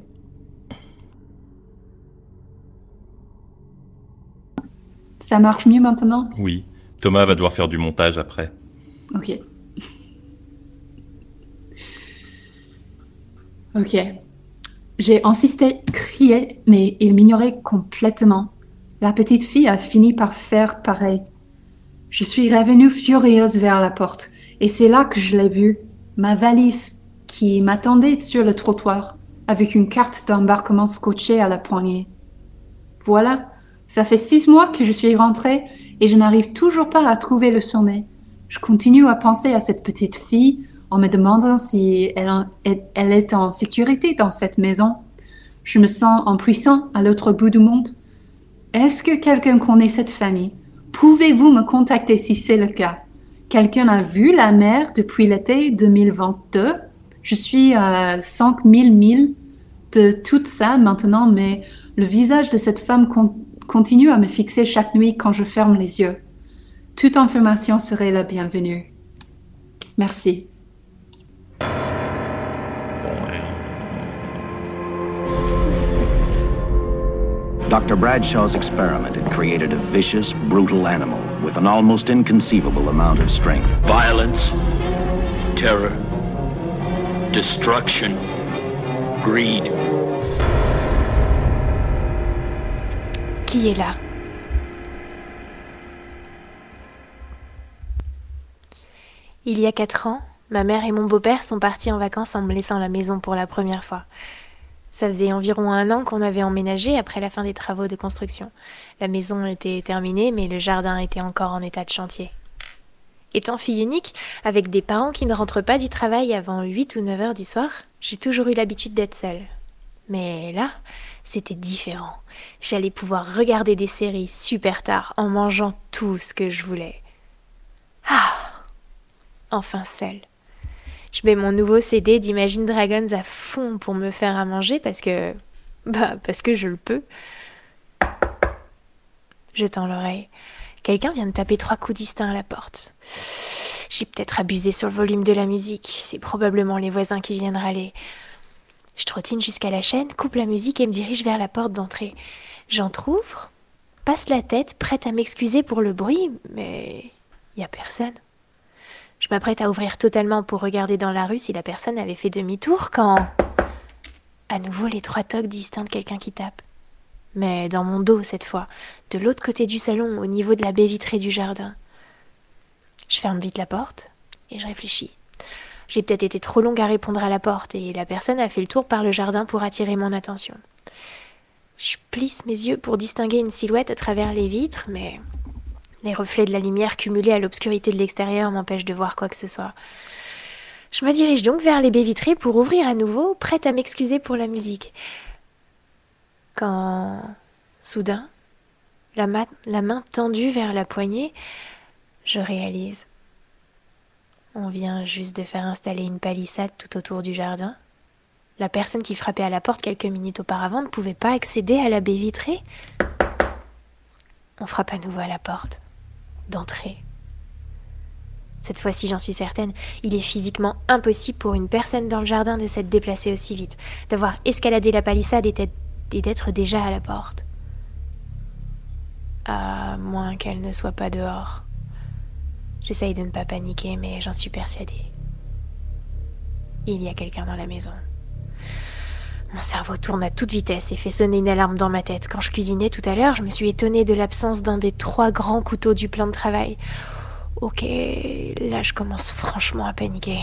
Ça marche mieux maintenant? Oui. Thomas va devoir faire du montage après. Ok. Ok. J'ai insisté, crié, mais il m'ignorait complètement. La petite fille a fini par faire pareil. Je suis revenue furieuse vers la porte, et c'est là que je l'ai vue, ma valise, qui m'attendait sur le trottoir, avec une carte d'embarquement scotchée à la poignée. Voilà, ça fait six mois que je suis rentrée et je n'arrive toujours pas à trouver le sommet. Je continue à penser à cette petite fille en me demandant si elle, est en sécurité dans cette maison. Je me sens impuissant à l'autre bout du monde. Est-ce que quelqu'un connaît cette famille? Pouvez-vous me contacter si c'est le cas? Quelqu'un a vu la mer depuis l'été 2022 Je suis à 5000 milles de tout ça maintenant, mais le visage de cette femme con- continue à me fixer chaque nuit quand je ferme les yeux. Toute information serait la bienvenue. Merci. Dr. Bradshaw's experiment had created a vicious, brutal animal with an almost inconceivable amount of strength. Violence, terror, destruction, greed. Qui est là? Il y a quatre ans, ma mère et mon beau-père sont partis en vacances en me laissant la maison pour la première fois. Ça faisait environ un an qu'on avait emménagé après la fin des travaux de construction. La maison était terminée, mais le jardin était encore en état de chantier. Étant fille unique, avec des parents qui ne rentrent pas du travail avant 8 ou 9 heures du soir, j'ai toujours eu l'habitude d'être seule. Mais là, c'était différent. J'allais pouvoir regarder des séries super tard en mangeant tout ce que je voulais. Ah Enfin seule. Je mets mon nouveau CD d'Imagine Dragons à fond pour me faire à manger parce que. Bah, parce que je le peux. Je tends l'oreille. Quelqu'un vient de taper trois coups distincts à la porte. J'ai peut-être abusé sur le volume de la musique. C'est probablement les voisins qui viennent râler. Je trottine jusqu'à la chaîne, coupe la musique et me dirige vers la porte d'entrée. J'entr'ouvre, passe la tête, prête à m'excuser pour le bruit, mais il n'y a personne. Je m'apprête à ouvrir totalement pour regarder dans la rue si la personne avait fait demi-tour quand. À nouveau les trois tocs distincts de quelqu'un qui tape. Mais dans mon dos cette fois, de l'autre côté du salon, au niveau de la baie vitrée du jardin. Je ferme vite la porte et je réfléchis. J'ai peut-être été trop longue à répondre à la porte et la personne a fait le tour par le jardin pour attirer mon attention. Je plisse mes yeux pour distinguer une silhouette à travers les vitres, mais les reflets de la lumière cumulés à l'obscurité de l'extérieur m'empêchent de voir quoi que ce soit. Je me dirige donc vers les baies vitrées pour ouvrir à nouveau, prête à m'excuser pour la musique. Quand, soudain, la, ma- la main tendue vers la poignée, je réalise. On vient juste de faire installer une palissade tout autour du jardin. La personne qui frappait à la porte quelques minutes auparavant ne pouvait pas accéder à la baie vitrée. On frappe à nouveau à la porte. D'entrée. Cette fois-ci, j'en suis certaine, il est physiquement impossible pour une personne dans le jardin de s'être déplacée aussi vite, d'avoir escaladé la palissade et d'être déjà à la porte. À moins qu'elle ne soit pas dehors. J'essaye de ne pas paniquer, mais j'en suis persuadée. Il y a quelqu'un dans la maison. Mon cerveau tourne à toute vitesse et fait sonner une alarme dans ma tête. Quand je cuisinais tout à l'heure, je me suis étonnée de l'absence d'un des trois grands couteaux du plan de travail. Ok, là je commence franchement à paniquer.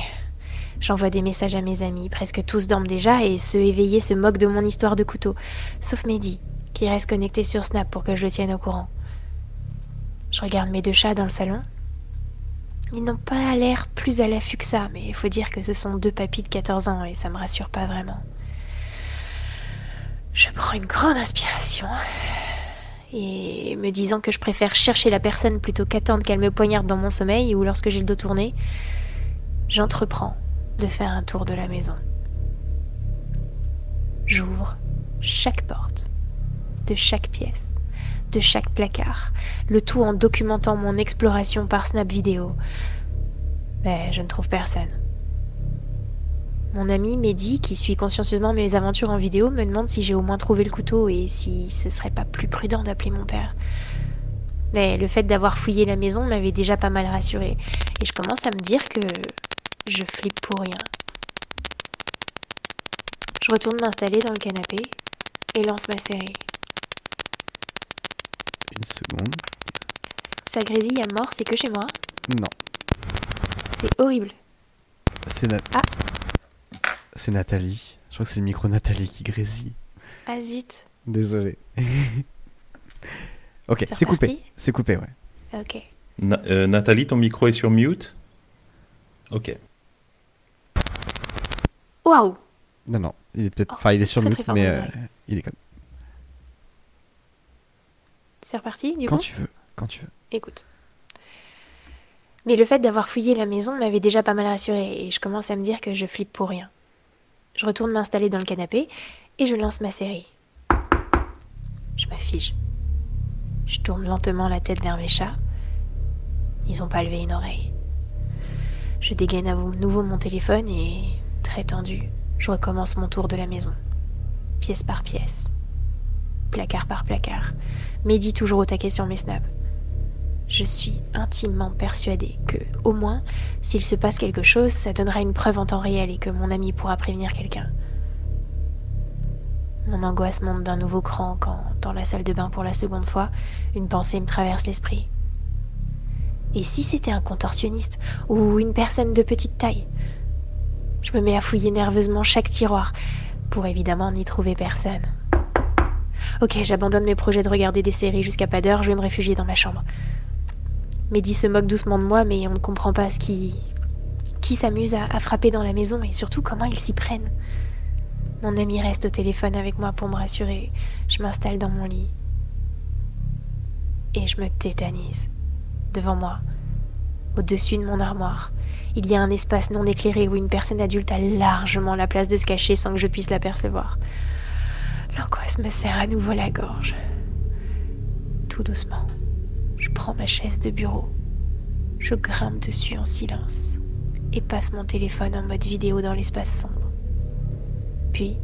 J'envoie des messages à mes amis, presque tous dorment déjà et ceux éveillés se moquent de mon histoire de couteau, sauf Mehdi, qui reste connecté sur Snap pour que je le tienne au courant. Je regarde mes deux chats dans le salon. Ils n'ont pas l'air plus à l'affût que ça, mais il faut dire que ce sont deux papis de 14 ans et ça me rassure pas vraiment. Je prends une grande inspiration et me disant que je préfère chercher la personne plutôt qu'attendre qu'elle me poignarde dans mon sommeil ou lorsque j'ai le dos tourné, j'entreprends de faire un tour de la maison. J'ouvre chaque porte, de chaque pièce, de chaque placard, le tout en documentant mon exploration par Snap Vidéo. Mais je ne trouve personne. Mon ami Mehdi, qui suit consciencieusement mes aventures en vidéo, me demande si j'ai au moins trouvé le couteau et si ce serait pas plus prudent d'appeler mon père. Mais le fait d'avoir fouillé la maison m'avait déjà pas mal rassurée, et je commence à me dire que je flippe pour rien. Je retourne m'installer dans le canapé et lance ma série. Une seconde. Ça grésille à mort, c'est que chez moi? Non. C'est horrible. C'est Nat- Ah. C'est Nathalie. Je crois que c'est le micro Nathalie qui grésille. Ah zut. Désolé. ok, C'est coupé. C'est coupé, ouais. Ok. Na- euh, Nathalie, ton micro est sur mute Ok. Waouh Non, non, il est peut-être. Oh, Enfin, il est sur très, mute, très mais euh, il est comme. C'est reparti du Quand coup tu veux. quand tu veux. Écoute. Mais le fait d'avoir fouillé la maison m'avait déjà pas mal rassuré et je commence à me dire que je flippe pour rien. Je retourne m'installer dans le canapé et je lance ma série. Je me fige. Je tourne lentement la tête vers mes chats. Ils ont pas levé une oreille. Je dégaine à nouveau mon téléphone et, très tendu, je recommence mon tour de la maison. Pièce par pièce. Placard par placard. Mehdi toujours au taquet sur mes snaps. Je suis intimement persuadée que, au moins, s'il se passe quelque chose, ça donnera une preuve en temps réel et que mon ami pourra prévenir quelqu'un. Mon angoisse monte d'un nouveau cran quand, dans la salle de bain pour la seconde fois, une pensée me traverse l'esprit. Et si c'était un contorsionniste ou une personne de petite taille? Je me mets à fouiller nerveusement chaque tiroir pour évidemment n'y trouver personne. Ok, j'abandonne mes projets de regarder des séries jusqu'à pas d'heure, je vais me réfugier dans ma chambre. Mehdi se moque doucement de moi, mais on ne comprend pas ce qui. qui s'amuse à, à frapper dans la maison et surtout comment ils s'y prennent. Mon ami reste au téléphone avec moi pour me rassurer. Je m'installe dans mon lit. Et je me tétanise. Devant moi, au-dessus de mon armoire, il y a un espace non éclairé où une personne adulte a largement la place de se cacher sans que je puisse l'apercevoir. L'angoisse me serre à nouveau la gorge. Tout doucement, je prends ma chaise de bureau. Je grimpe dessus en silence et passe mon téléphone en mode vidéo dans l'espace sombre. Puis,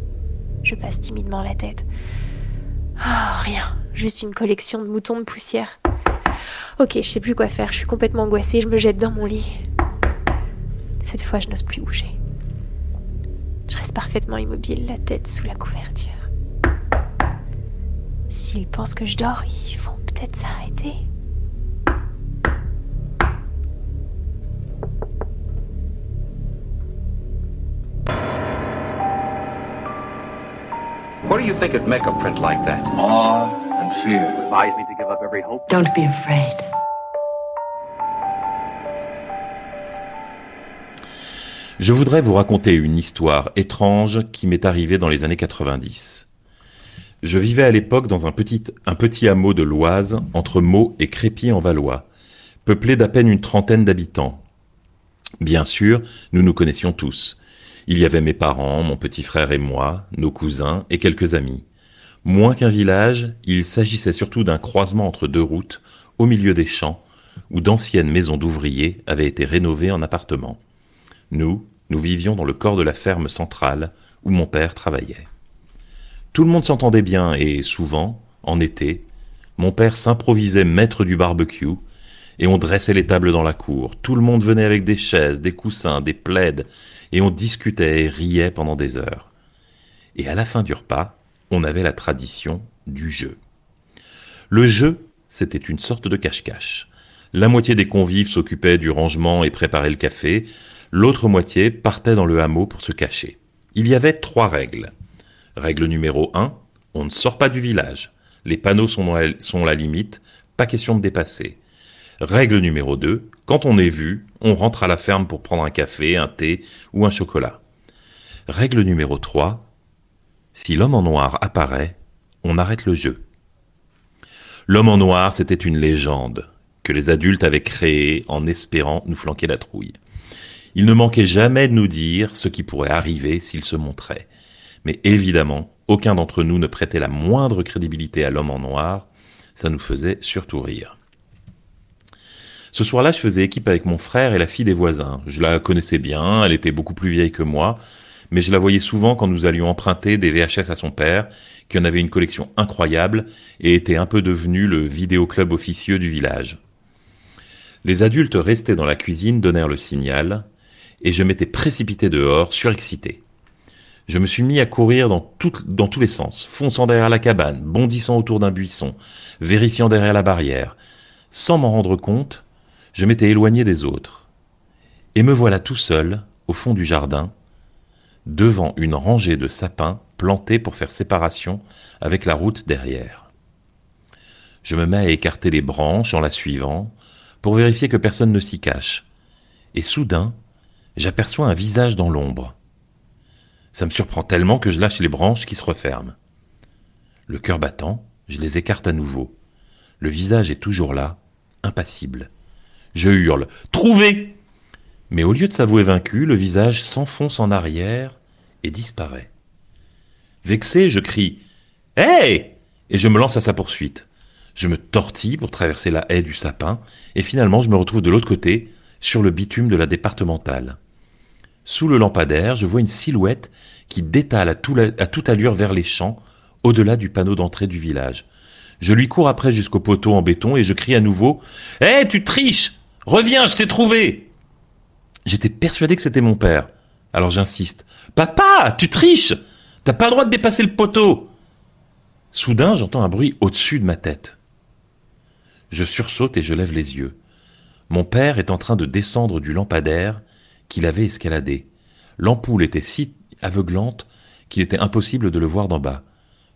je passe timidement la tête. Oh, rien, juste une collection de moutons de poussière. Ok, je sais plus quoi faire, je suis complètement angoissée, je me jette dans mon lit. Cette fois, je n'ose plus bouger. Je reste parfaitement immobile, la tête sous la couverture. S'ils pensent que je dors, ils vont peut-être s'arrêter. What do you think would make a print like that? Awe and fear. Advise me to give up every hope. Don't be afraid. Je voudrais vous raconter une histoire étrange qui m'est arrivée dans les années 90. Je vivais à l'époque dans un petit, un petit hameau de l'Oise, entre Meaux et Crépy en Valois, peuplé d'à peine une trentaine d'habitants. Bien sûr, nous nous connaissions tous. Il y avait mes parents, mon petit frère et moi, nos cousins et quelques amis. Moins qu'un village, il s'agissait surtout d'un croisement entre deux routes, au milieu des champs, où d'anciennes maisons d'ouvriers avaient été rénovées en appartements. Nous, nous vivions dans le corps de la ferme centrale, où mon père travaillait. Tout le monde s'entendait bien et souvent, en été, mon père s'improvisait maître du barbecue et on dressait les tables dans la cour. Tout le monde venait avec des chaises, des coussins, des plaides et on discutait et riait pendant des heures. Et à la fin du repas, on avait la tradition du jeu. Le jeu, c'était une sorte de cache-cache. La moitié des convives s'occupait du rangement et préparait le café, l'autre moitié partait dans le hameau pour se cacher. Il y avait trois règles. Règle numéro 1, on ne sort pas du village. Les panneaux sont la, sont la limite, pas question de dépasser. Règle numéro 2, quand on est vu, on rentre à la ferme pour prendre un café, un thé ou un chocolat. Règle numéro 3, si l'homme en noir apparaît, on arrête le jeu. L'homme en noir, c'était une légende que les adultes avaient créée en espérant nous flanquer la trouille. Il ne manquait jamais de nous dire ce qui pourrait arriver s'il se montrait. Mais évidemment, aucun d'entre nous ne prêtait la moindre crédibilité à l'homme en noir, ça nous faisait surtout rire. Ce soir-là, je faisais équipe avec mon frère et la fille des voisins. Je la connaissais bien, elle était beaucoup plus vieille que moi, mais je la voyais souvent quand nous allions emprunter des VHS à son père, qui en avait une collection incroyable et était un peu devenu le vidéoclub officieux du village. Les adultes restés dans la cuisine donnèrent le signal, et je m'étais précipité dehors, surexcité. Je me suis mis à courir dans, dans tous les sens, fonçant derrière la cabane, bondissant autour d'un buisson, vérifiant derrière la barrière. Sans m'en rendre compte, je m'étais éloigné des autres. Et me voilà tout seul, au fond du jardin, devant une rangée de sapins plantés pour faire séparation avec la route derrière. Je me mets à écarter les branches en la suivant, pour vérifier que personne ne s'y cache. Et soudain, j'aperçois un visage dans l'ombre. Ça me surprend tellement que je lâche les branches qui se referment. Le cœur battant, je les écarte à nouveau. Le visage est toujours là, impassible. Je hurle Trouvez Mais au lieu de s'avouer vaincu, le visage s'enfonce en arrière et disparaît. Vexé, je crie Hé Et je me lance à sa poursuite. Je me tortille pour traverser la haie du sapin, et finalement je me retrouve de l'autre côté, sur le bitume de la départementale. Sous le lampadaire, je vois une silhouette qui détale à, toute allure vers les champs, au-delà du panneau d'entrée du village. Je lui cours après jusqu'au poteau en béton et je crie à nouveau Hé, tu triches Reviens, je t'ai trouvé J'étais persuadé que c'était mon père. Alors j'insiste. Papa, tu triches T'as pas le droit de dépasser le poteau Soudain, j'entends un bruit au-dessus de ma tête. Je sursaute et je lève les yeux. Mon père est en train de descendre du lampadaire qu'il avait escaladé. L'ampoule était si aveuglante qu'il était impossible de le voir d'en bas.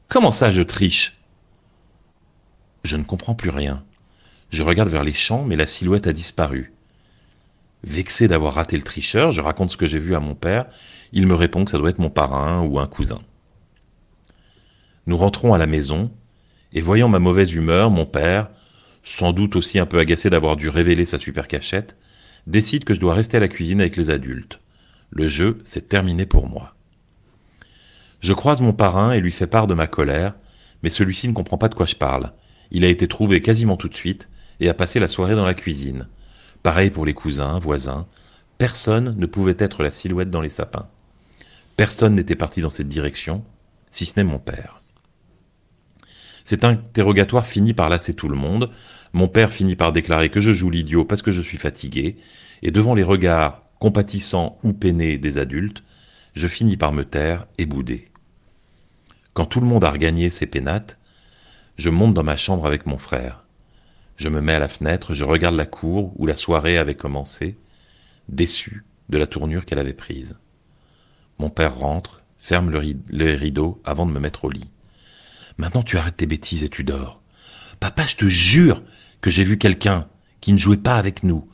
Comment ça, je triche? Je ne comprends plus rien. Je regarde vers les champs, mais la silhouette a disparu. Vexé d'avoir raté le tricheur, je raconte ce que j'ai vu à mon père. Il me répond que ça doit être mon parrain ou un cousin. Nous rentrons à la maison, et voyant ma mauvaise humeur, mon père, sans doute aussi un peu agacé d'avoir dû révéler sa super cachette, décide que je dois rester à la cuisine avec les adultes. Le jeu, c'est terminé pour moi. Je croise mon parrain et lui fais part de ma colère, mais celui-ci ne comprend pas de quoi je parle. Il a été trouvé quasiment tout de suite et a passé la soirée dans la cuisine. Pareil pour les cousins, voisins. Personne ne pouvait être la silhouette dans les sapins. Personne n'était parti dans cette direction, si ce n'est mon père. Cet interrogatoire finit par lasser tout le monde. Mon père finit par déclarer que je joue l'idiot parce que je suis fatigué, et devant les regards compatissants ou peinés des adultes, je finis par me taire et bouder. Quand tout le monde a regagné ses pénates, je monte dans ma chambre avec mon frère. Je me mets à la fenêtre, je regarde la cour où la soirée avait commencé, déçu de la tournure qu'elle avait prise. Mon père rentre, ferme le, les rideaux avant de me mettre au lit. Maintenant tu arrêtes tes bêtises et tu dors. Papa, je te jure que j'ai vu quelqu'un qui ne jouait pas avec nous.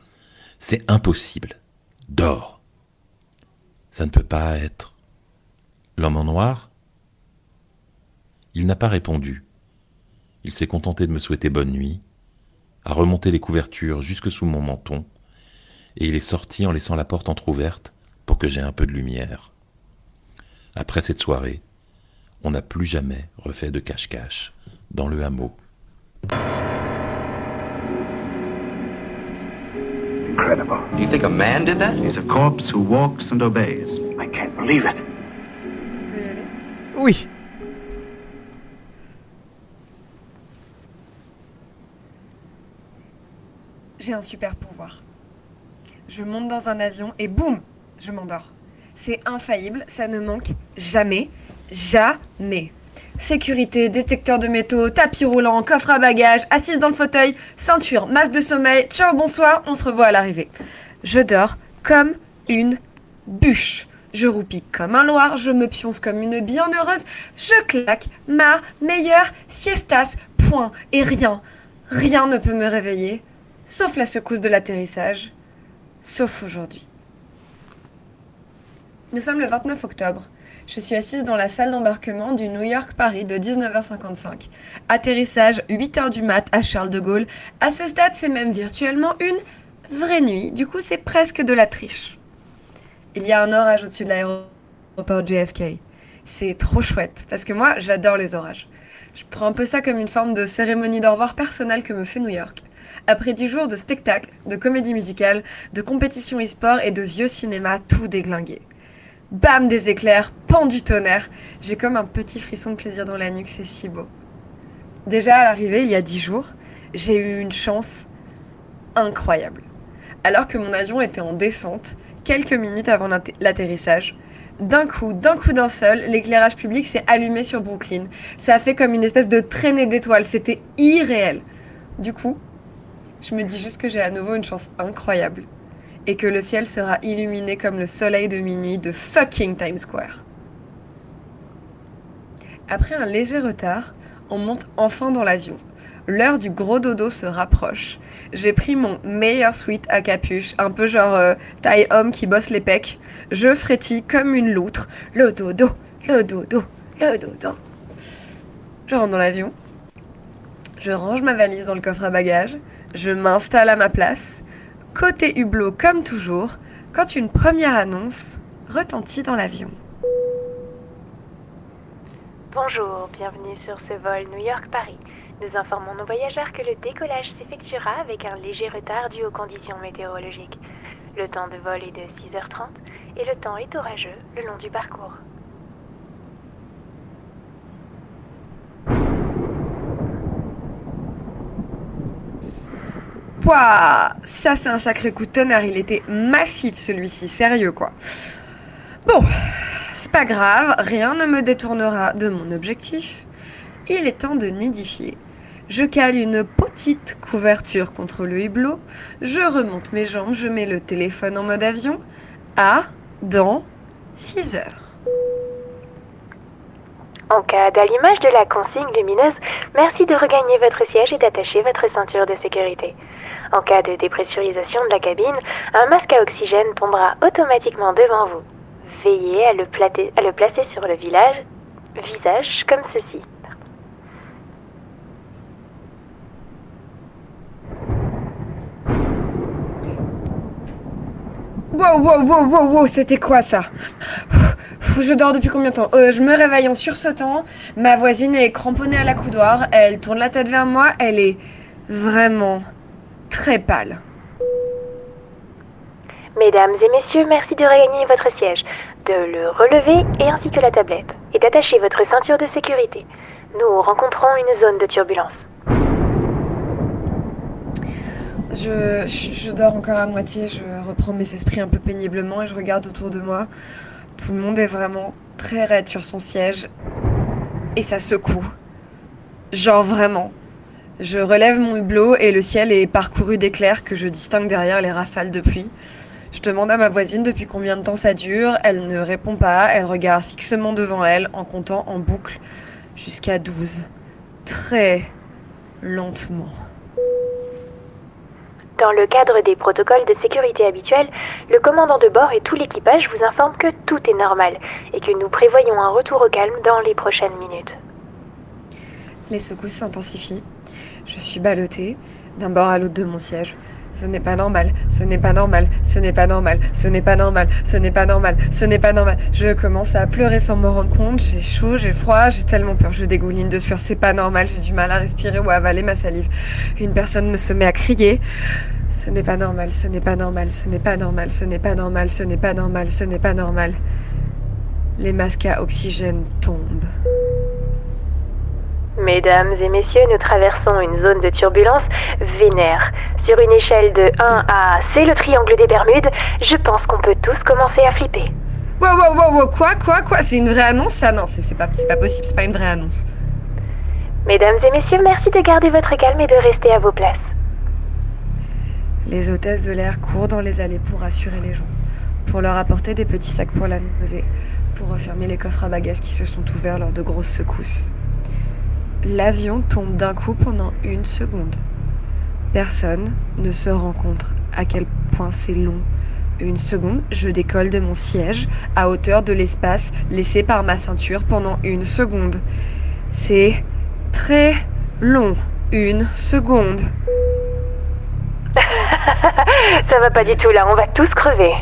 C'est impossible. Dors. Ça ne peut pas être l'homme en noir Il n'a pas répondu. Il s'est contenté de me souhaiter bonne nuit, a remonté les couvertures jusque sous mon menton, et il est sorti en laissant la porte entr'ouverte pour que j'aie un peu de lumière. Après cette soirée, on n'a plus jamais refait de cache-cache dans le hameau. Incredible. Do you think a man did that? He's a corpse who walks and obeys. I can't believe it. Oui. J'ai un super pouvoir. Je monte dans un avion et boum, je m'endors. C'est infaillible, ça ne manque jamais, jamais. Sécurité, détecteur de métaux, tapis roulant, coffre à bagages, assise dans le fauteuil, ceinture, masque de sommeil, ciao, bonsoir, on se revoit à l'arrivée. Je dors comme une bûche. Je roupis comme un loir, je me pionce comme une bienheureuse, je claque ma meilleure siestas, point, et rien, rien ne peut me réveiller, sauf la secousse de l'atterrissage, sauf aujourd'hui. Nous sommes le 29 octobre. Je suis assise dans la salle d'embarquement du New York-Paris de 19h55. Atterrissage 8h du mat à Charles de Gaulle. À ce stade, c'est même virtuellement une vraie nuit. Du coup, c'est presque de la triche. Il y a un orage au-dessus de l'aéroport JFK. C'est trop chouette parce que moi, j'adore les orages. Je prends un peu ça comme une forme de cérémonie d'au revoir personnelle que me fait New York. Après dix jours de spectacles, de comédie musicale, de compétition e-sport et de vieux cinéma tout déglingué. Bam des éclairs, pan du tonnerre. J'ai comme un petit frisson de plaisir dans la nuque, c'est si beau. Déjà à l'arrivée, il y a dix jours, j'ai eu une chance incroyable. Alors que mon avion était en descente, quelques minutes avant l'atterrissage, d'un coup, d'un coup d'un seul, l'éclairage public s'est allumé sur Brooklyn. Ça a fait comme une espèce de traînée d'étoiles, c'était irréel. Du coup, je me dis juste que j'ai à nouveau une chance incroyable et que le ciel sera illuminé comme le soleil de minuit de fucking Times Square. Après un léger retard, on monte enfin dans l'avion. L'heure du gros dodo se rapproche. J'ai pris mon meilleur sweat à capuche, un peu genre euh, taille homme qui bosse les pecs. Je frétille comme une loutre. Le dodo, le dodo, le dodo. Je rentre dans l'avion. Je range ma valise dans le coffre à bagages, je m'installe à ma place, côté hublot comme toujours, quand une première annonce retentit dans l'avion. Bonjour, bienvenue sur ce vol New York-Paris. Nous informons nos voyageurs que le décollage s'effectuera avec un léger retard dû aux conditions météorologiques. Le temps de vol est de 6h30 et le temps est orageux le long du parcours. Pouah Ça, c'est un sacré coup de tonnerre. Il était massif, celui-ci. Sérieux, quoi. Bon, c'est pas grave. Rien ne me détournera de mon objectif. Il est temps de nidifier. Je cale une petite couverture contre le hublot. Je remonte mes jambes. Je mets le téléphone en mode avion. À dans 6 heures. En cas d'allumage de la consigne lumineuse, merci de regagner votre siège et d'attacher votre ceinture de sécurité. En cas de dépressurisation de la cabine, un masque à oxygène tombera automatiquement devant vous. Veillez à le, plater- à le placer sur le village, visage comme ceci. Wow, wow, wow, wow, wow, c'était quoi ça? Je dors depuis combien de temps? Euh, Je me réveille en sursautant. Ma voisine est cramponnée à la coudoir. Elle tourne la tête vers moi. Elle est vraiment très pâle. Mesdames et messieurs, merci de regagner votre siège, de le relever et ainsi que la tablette, et d'attacher votre ceinture de sécurité. Nous rencontrons une zone de turbulence. Je, je, je dors encore à moitié. Je reprends mes esprits un peu péniblement et je regarde autour de moi. Tout le monde est vraiment très raide sur son siège. Et ça secoue. Genre vraiment. Je relève mon hublot et le ciel est parcouru d'éclairs que je distingue derrière les rafales de pluie. Je demande à ma voisine depuis combien de temps ça dure. Elle ne répond pas. Elle regarde fixement devant elle en comptant en boucle jusqu'à 12. Très lentement. Dans le cadre des protocoles de sécurité habituels, le commandant de bord et tout l'équipage vous informent que tout est normal et que nous prévoyons un retour au calme dans les prochaines minutes. Les secousses s'intensifient. Je suis ballottée d'un bord à l'autre de mon siège. Ce n'est pas normal, ce n'est pas normal, ce n'est pas normal, ce n'est pas normal, ce n'est pas normal, ce n'est pas normal. Je commence à pleurer sans me rendre compte. J'ai chaud, j'ai froid, j'ai tellement peur. Je dégouline de sueur. C'est pas normal, j'ai du mal à respirer ou à avaler ma salive. Une personne me se met à crier. Ce n'est pas normal, ce n'est pas normal, ce n'est pas normal, ce n'est pas normal, ce n'est pas normal, ce n'est pas normal. Les masques à oxygène tombent. Mesdames et messieurs, nous traversons une zone de turbulence vénère. Sur une échelle de 1 à c'est le triangle des Bermudes, je pense qu'on peut tous commencer à flipper. Wow, wow, wow, wow, quoi, quoi, quoi C'est une vraie annonce ça? Non, c'est pas, possible, c'est pas une vraie annonce. Mesdames et messieurs, merci de garder votre calme et de rester à vos places. Les hôtesses de l'air courent dans les allées pour rassurer les gens, pour leur apporter des petits sacs pour la nausée, pour refermer les coffres à bagages qui se sont ouverts lors de grosses secousses. L'avion tombe d'un coup pendant une seconde. Personne ne se rend compte à quel point c'est long. Une seconde, je décolle de mon siège à hauteur de l'espace laissé par ma ceinture pendant une seconde. C'est très long. Une seconde. Ça va pas du tout là, on va tous crever.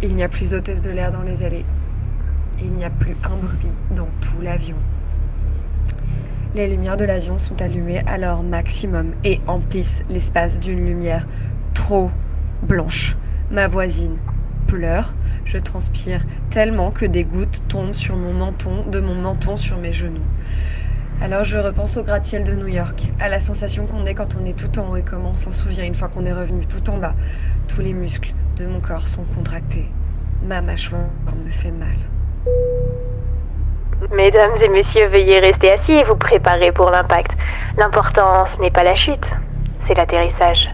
Il n'y a plus d'hôtesse de l'air dans les allées. Il n'y a plus un bruit dans tout l'avion. Les lumières de l'avion sont allumées à leur maximum et emplissent l'espace d'une lumière trop blanche. Ma voisine pleure, je transpire tellement que des gouttes tombent sur mon menton, de mon menton sur mes genoux. Alors je repense au gratte-ciel de New York, à la sensation qu'on est quand on est tout en haut et comment on s'en souvient une fois qu'on est revenu tout en bas. Tous les muscles de mon corps sont contractés. Ma mâchoire me fait mal. Mesdames et messieurs, veuillez rester assis et vous préparer pour l'impact. L'important, ce n'est pas la chute, c'est l'atterrissage.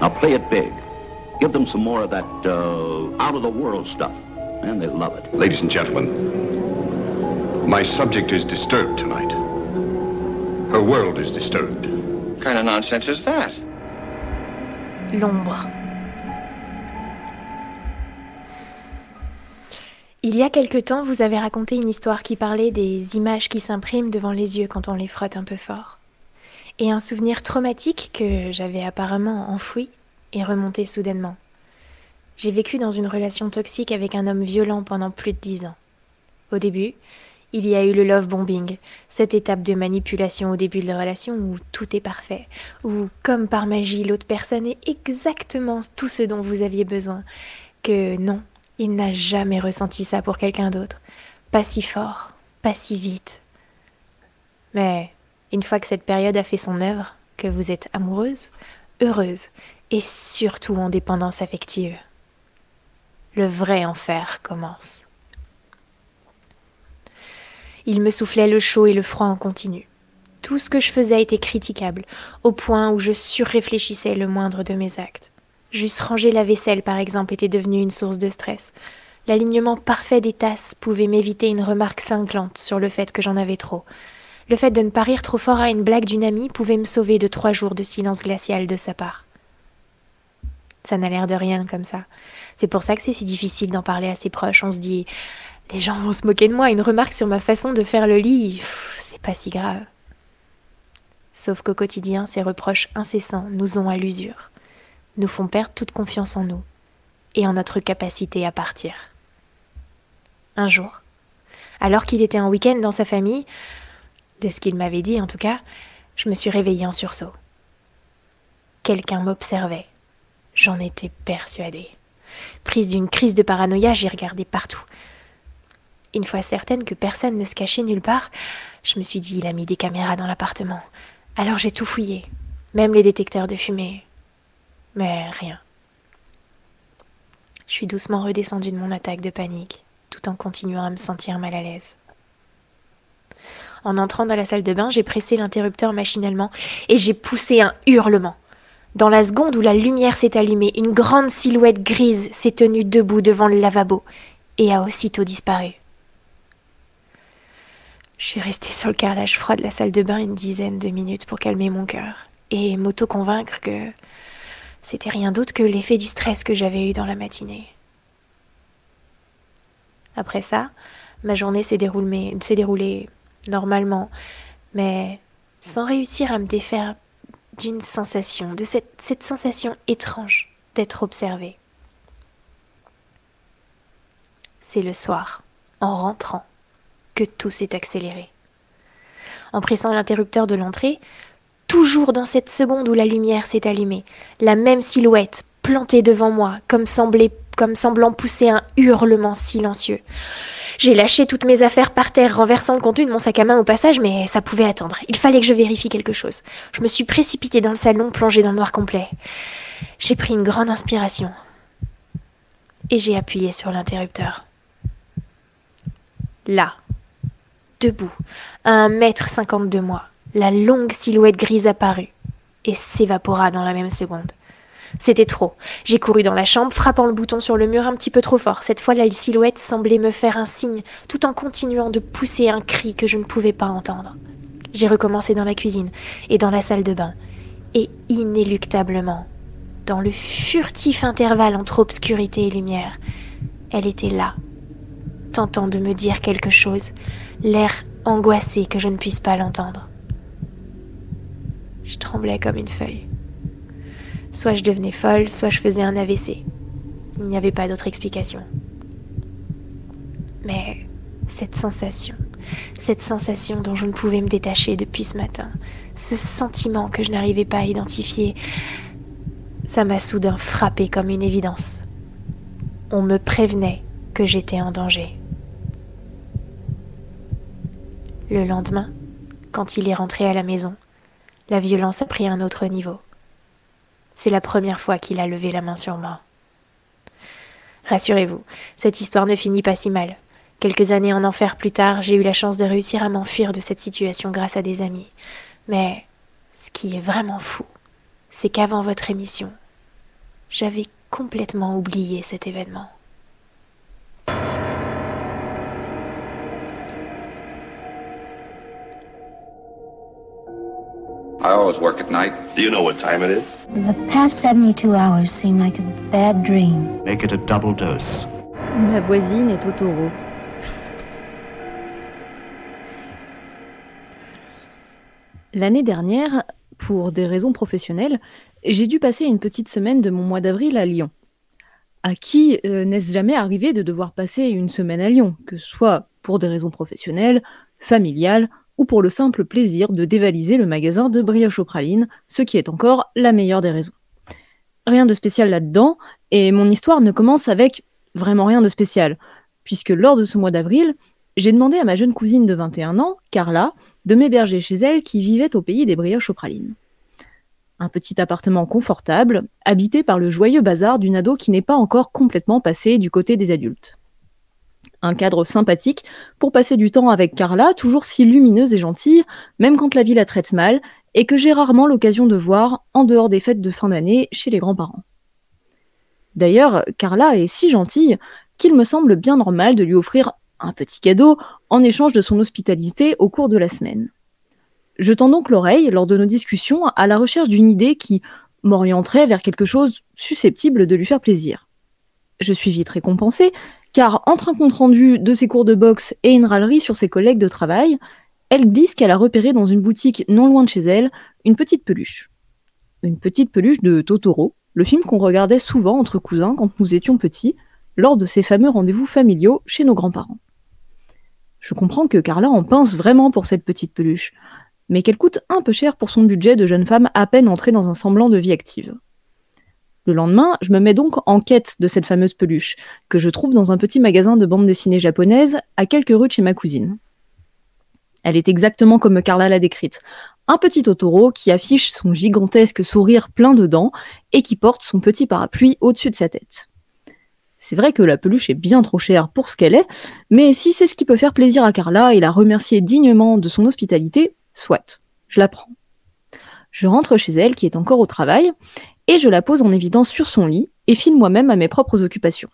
Now play it big. Give them some more of that uh, out of the world stuff. And they love it. Ladies and gentlemen, my subject is disturbed tonight. Her world is disturbed. What kind of nonsense is that? L'ombre. Il y a quelque temps, vous avez raconté une histoire qui parlait des images qui s'impriment devant les yeux quand on les frotte un peu fort. Et un souvenir traumatique que j'avais apparemment enfoui est remonté soudainement. J'ai vécu dans une relation toxique avec un homme violent pendant plus de dix ans. Au début, il y a eu le love bombing, cette étape de manipulation au début de la relation où tout est parfait, où, comme par magie, l'autre personne est exactement tout ce dont vous aviez besoin. Que non, il n'a jamais ressenti ça pour quelqu'un d'autre. Pas si fort, pas si vite. Mais une fois que cette période a fait son œuvre, que vous êtes amoureuse, heureuse et surtout en dépendance affective, le vrai enfer commence. Il me soufflait le chaud et le froid en continu. Tout ce que je faisais était critiquable, au point où je surréfléchissais le moindre de mes actes. Juste ranger la vaisselle, par exemple, était devenu une source de stress. L'alignement parfait des tasses pouvait m'éviter une remarque cinglante sur le fait que j'en avais trop. Le fait de ne pas rire trop fort à une blague d'une amie pouvait me sauver de trois jours de silence glacial de sa part. Ça n'a l'air de rien comme ça. C'est pour ça que c'est si difficile d'en parler à ses proches. On se dit les gens vont se moquer de moi, une remarque sur ma façon de faire le lit, c'est pas si grave. Sauf qu'au quotidien, ces reproches incessants nous ont à l'usure nous font perdre toute confiance en nous et en notre capacité à partir. Un jour, alors qu'il était en week-end dans sa famille, de ce qu'il m'avait dit en tout cas, je me suis réveillée en sursaut. Quelqu'un m'observait. J'en étais persuadée. Prise d'une crise de paranoïa, j'ai regardé partout. Une fois certaine que personne ne se cachait nulle part, je me suis dit il a mis des caméras dans l'appartement. Alors j'ai tout fouillé, même les détecteurs de fumée, mais rien. Je suis doucement redescendue de mon attaque de panique, tout en continuant à me sentir mal à l'aise. En entrant dans la salle de bain, j'ai pressé l'interrupteur machinalement et j'ai poussé un hurlement. Dans la seconde où la lumière s'est allumée, une grande silhouette grise s'est tenue debout devant le lavabo et a aussitôt disparu. Je suis restée sur le carrelage froid de la salle de bain une dizaine de minutes pour calmer mon cœur et m'auto-convaincre que c'était rien d'autre que l'effet du stress que j'avais eu dans la matinée. Après ça, ma journée s'est déroulée, normalement, mais sans réussir à me défaire d'une sensation, de cette, cette sensation étrange d'être observée. C'est le soir, en rentrant, que tout s'est accéléré. En pressant l'interrupteur de l'entrée, toujours dans cette seconde où la lumière s'est allumée, la même silhouette plantée devant moi, comme, semblant pousser un hurlement silencieux. J'ai lâché toutes mes affaires par terre, renversant le contenu de mon sac à main au passage, mais ça pouvait attendre. Il fallait que je vérifie quelque chose. Je me suis précipitée dans le salon, plongée dans le noir complet. J'ai pris une grande inspiration. Et j'ai appuyé sur l'interrupteur. Là, debout, à un mètre cinquante de moi, la longue silhouette grise apparut et s'évapora dans la même seconde. C'était trop. J'ai couru dans la chambre, frappant le bouton sur le mur un petit peu trop fort. Cette fois, la silhouette semblait me faire un signe, tout en continuant de pousser un cri que je ne pouvais pas entendre. J'ai recommencé dans la cuisine et dans la salle de bain. Et inéluctablement, dans le furtif intervalle entre obscurité et lumière, elle était là, tentant de me dire quelque chose, l'air angoissé que je ne puisse pas l'entendre. Je tremblais comme une feuille. Soit je devenais folle, soit je faisais un AVC. Il n'y avait pas d'autre explication. Mais cette sensation, cette sensation dont je ne pouvais me détacher depuis ce matin, ce sentiment que je n'arrivais pas à identifier, ça m'a soudain frappé comme une évidence. On me prévenait que j'étais en danger. Le lendemain, quand il est rentré à la maison, la violence a pris un autre niveau. C'est la première fois qu'il a levé la main sur moi. Rassurez-vous, cette histoire ne finit pas si mal. Quelques années en enfer plus tard, j'ai eu la chance de réussir à m'enfuir de cette situation grâce à des amis. Mais ce qui est vraiment fou, c'est qu'avant votre émission, j'avais complètement oublié cet événement. I always work at night. Do you know what time it is? The past 72 hours seem like a bad dream. Make it a double dose. Ma voisine est Totoro. L'année dernière, pour des raisons professionnelles, j'ai dû passer une petite semaine de mon mois d'avril à Lyon. À qui euh, n'est-ce jamais arrivé de devoir passer une semaine à Lyon, que ce soit pour des raisons professionnelles, familiales ou pour le simple plaisir de dévaliser le magasin de brioche aux pralines, ce qui est encore la meilleure des raisons. Rien de spécial là-dedans, et mon histoire ne commence avec vraiment rien de spécial, puisque lors de ce mois d'avril, j'ai demandé à ma jeune cousine de 21 ans, Carla, de m'héberger chez elle qui vivait au pays des brioches aux pralines. Un petit appartement confortable, habité par le joyeux bazar d'une ado qui n'est pas encore complètement passée du côté des adultes. Un cadre sympathique pour passer du temps avec Carla, toujours si lumineuse et gentille, même quand la vie la traite mal, et que j'ai rarement l'occasion de voir en dehors des fêtes de fin d'année chez les grands-parents. D'ailleurs, Carla est si gentille qu'il me semble bien normal de lui offrir un petit cadeau en échange de son hospitalité au cours de la semaine. Je tends donc l'oreille lors de nos discussions à la recherche d'une idée qui m'orienterait vers quelque chose susceptible de lui faire plaisir. Je suis vite récompensée, car entre un compte-rendu de ses cours de boxe et une râlerie sur ses collègues de travail, elle glisse qu'elle a repéré dans une boutique non loin de chez elle une petite peluche. Une petite peluche de Totoro, le film qu'on regardait souvent entre cousins quand nous étions petits, lors de ces fameux rendez-vous familiaux chez nos grands-parents. Je comprends que Carla en pince vraiment pour cette petite peluche, mais qu'elle coûte un peu cher pour son budget de jeune femme à peine entrée dans un semblant de vie active. Le lendemain, je me mets donc en quête de cette fameuse peluche, que je trouve dans un petit magasin de bande dessinée japonaise à quelques rues de chez ma cousine. Elle est exactement comme Carla l'a décrite. Un petit Totoro qui affiche son gigantesque sourire plein de dents et qui porte son petit parapluie au-dessus de sa tête. C'est vrai que la peluche est bien trop chère pour ce qu'elle est, mais si c'est ce qui peut faire plaisir à Carla et la remercier dignement de son hospitalité, soit, je la prends. Je rentre chez elle, qui est encore au travail, et je la pose en évidence sur son lit et file moi-même à mes propres occupations.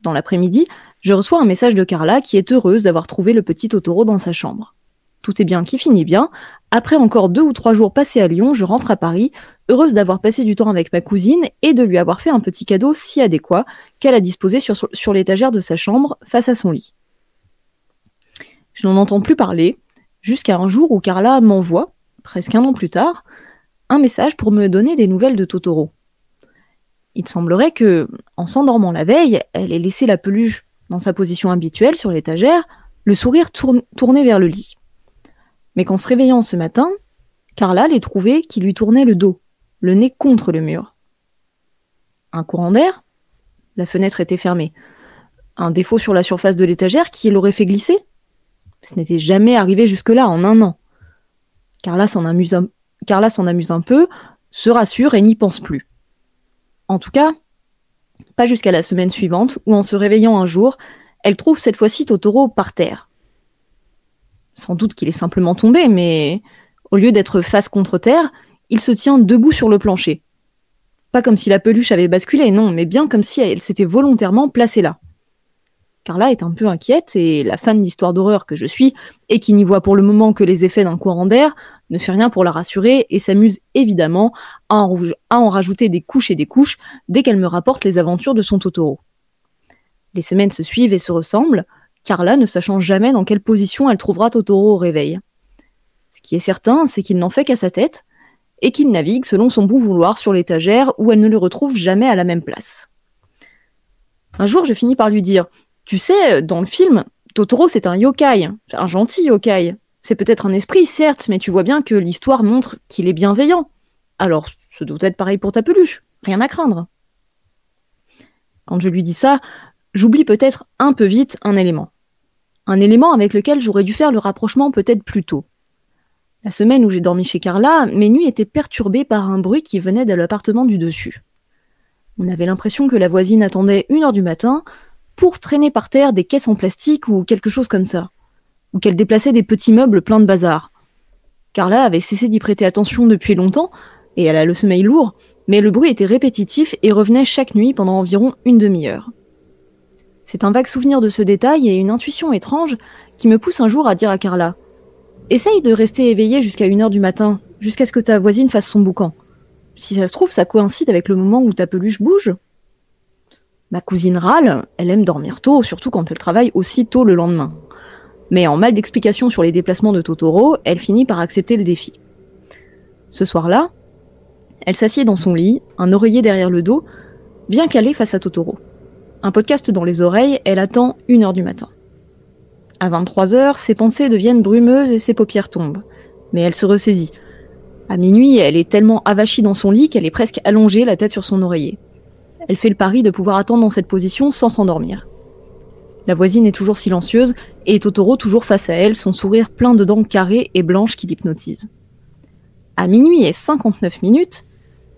Dans l'après-midi, je reçois un message de Carla qui est heureuse d'avoir trouvé le petit Totoro dans sa chambre. Tout est bien qui finit bien. Après encore deux ou trois jours passés à Lyon, je rentre à Paris, heureuse d'avoir passé du temps avec ma cousine et de lui avoir fait un petit cadeau si adéquat qu'elle a disposé sur, sur l'étagère de sa chambre face à son lit. Je n'en entends plus parler, jusqu'à un jour où Carla m'envoie, presque un an plus tard, un message pour me donner des nouvelles de Totoro. Il semblerait que, en s'endormant la veille, elle ait laissé la peluche dans sa position habituelle sur l'étagère, le sourire tourné vers le lit mais qu'en se réveillant ce matin, Carla l'ait trouvé qui lui tournait le dos, le nez contre le mur. Un courant d'air? La fenêtre était fermée. Un défaut sur la surface de l'étagère qui l'aurait fait glisser? Ce n'était jamais arrivé jusque-là en un an. Carla s'en amuse, un... Carla s'en amuse un peu, se rassure et n'y pense plus. En tout cas, pas jusqu'à la semaine suivante où en se réveillant un jour, elle trouve cette fois-ci Totoro par terre, sans doute qu'il est simplement tombé, mais au lieu d'être face contre terre, il se tient debout sur le plancher. Pas comme si la peluche avait basculé, non, mais bien comme si elle s'était volontairement placée là. Carla est un peu inquiète et la fan d'histoire d'horreur que je suis, et qui n'y voit pour le moment que les effets d'un courant d'air, ne fait rien pour la rassurer et s'amuse évidemment à en, rajouter des couches et des couches dès qu'elle me rapporte les aventures de son Totoro. Les semaines se suivent et se ressemblent, Carla ne sachant jamais dans quelle position elle trouvera Totoro au réveil. Ce qui est certain, c'est qu'il n'en fait qu'à sa tête, et qu'il navigue selon son bon vouloir sur l'étagère où elle ne le retrouve jamais à la même place. Un jour, je finis par lui dire Tu sais, dans le film, Totoro c'est un yokai, un gentil yokai. C'est peut-être un esprit, certes, mais tu vois bien que l'histoire montre qu'il est bienveillant. Alors, ce doit être pareil pour ta peluche, rien à craindre. Quand je lui dis ça, j'oublie peut-être un peu vite un élément. Un élément avec lequel j'aurais dû faire le rapprochement peut-être plus tôt. La semaine où j'ai dormi chez Carla, mes nuits étaient perturbées par un bruit qui venait de l'appartement du dessus. On avait l'impression que la voisine attendait une heure du matin pour traîner par terre des caisses en plastique ou quelque chose comme ça, ou qu'elle déplaçait des petits meubles pleins de bazar. Carla avait cessé d'y prêter attention depuis longtemps, et elle a le sommeil lourd, mais le bruit était répétitif et revenait chaque nuit pendant environ une demi-heure. C'est un vague souvenir de ce détail et une intuition étrange qui me pousse un jour à dire à Carla Essaye de rester éveillée jusqu'à une heure du matin, jusqu'à ce que ta voisine fasse son boucan. Si ça se trouve, ça coïncide avec le moment où ta peluche bouge. Ma cousine râle, elle aime dormir tôt, surtout quand elle travaille aussi tôt le lendemain. Mais en mal d'explication sur les déplacements de Totoro, elle finit par accepter le défi. Ce soir-là, elle s'assied dans son lit, un oreiller derrière le dos, bien calée face à Totoro. Un podcast dans les oreilles, elle attend une heure du matin. À 23 heures, ses pensées deviennent brumeuses et ses paupières tombent. Mais elle se ressaisit. À minuit, elle est tellement avachie dans son lit qu'elle est presque allongée, la tête sur son oreiller. Elle fait le pari de pouvoir attendre dans cette position sans s'endormir. La voisine est toujours silencieuse et Totoro toujours face à elle, son sourire plein de dents carrées et blanches qui l'hypnotisent. À minuit et 59 minutes,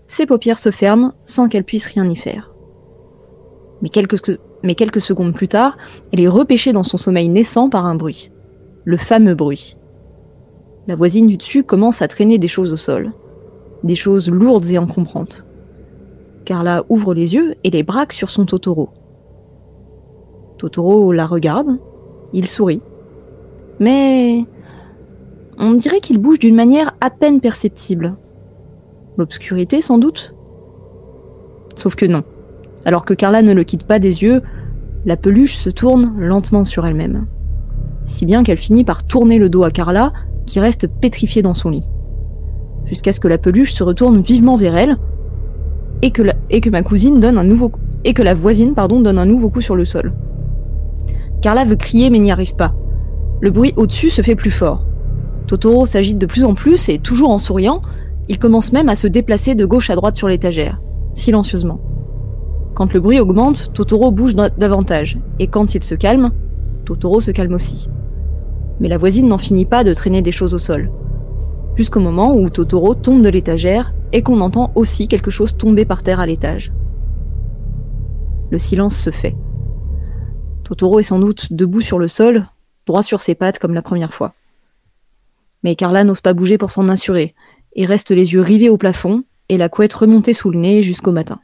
ses paupières se ferment sans qu'elle puisse rien y faire. Mais quelques, mais quelques secondes plus tard, elle est repêchée dans son sommeil naissant par un bruit. Le fameux bruit. La voisine du dessus commence à traîner des choses au sol. Des choses lourdes et encombrantes. Carla ouvre les yeux et les braque sur son Totoro. Totoro la regarde, il sourit. Mais on dirait qu'il bouge d'une manière à peine perceptible. L'obscurité sans doute? Sauf que non. Alors que Carla ne le quitte pas des yeux, la peluche se tourne lentement sur elle-même. Si bien qu'elle finit par tourner le dos à Carla, qui reste pétrifiée dans son lit. Jusqu'à ce que la peluche se retourne vivement vers elle, et que, que ma cousine donne un nouveau et que la voisine pardon donne un nouveau coup sur le sol. Carla veut crier mais n'y arrive pas. Le bruit au-dessus se fait plus fort. Totoro s'agite de plus en plus et toujours en souriant, il commence même à se déplacer de gauche à droite sur l'étagère, silencieusement. Quand le bruit augmente, Totoro bouge davantage, et quand il se calme, Totoro se calme aussi. Mais la voisine n'en finit pas de traîner des choses au sol. Jusqu'au moment où Totoro tombe de l'étagère et qu'on entend aussi quelque chose tomber par terre à l'étage. Le silence se fait. Totoro est sans doute debout sur le sol, droit sur ses pattes comme la première fois. Mais Carla n'ose pas bouger pour s'en assurer, et reste les yeux rivés au plafond et la couette remontée sous le nez jusqu'au matin.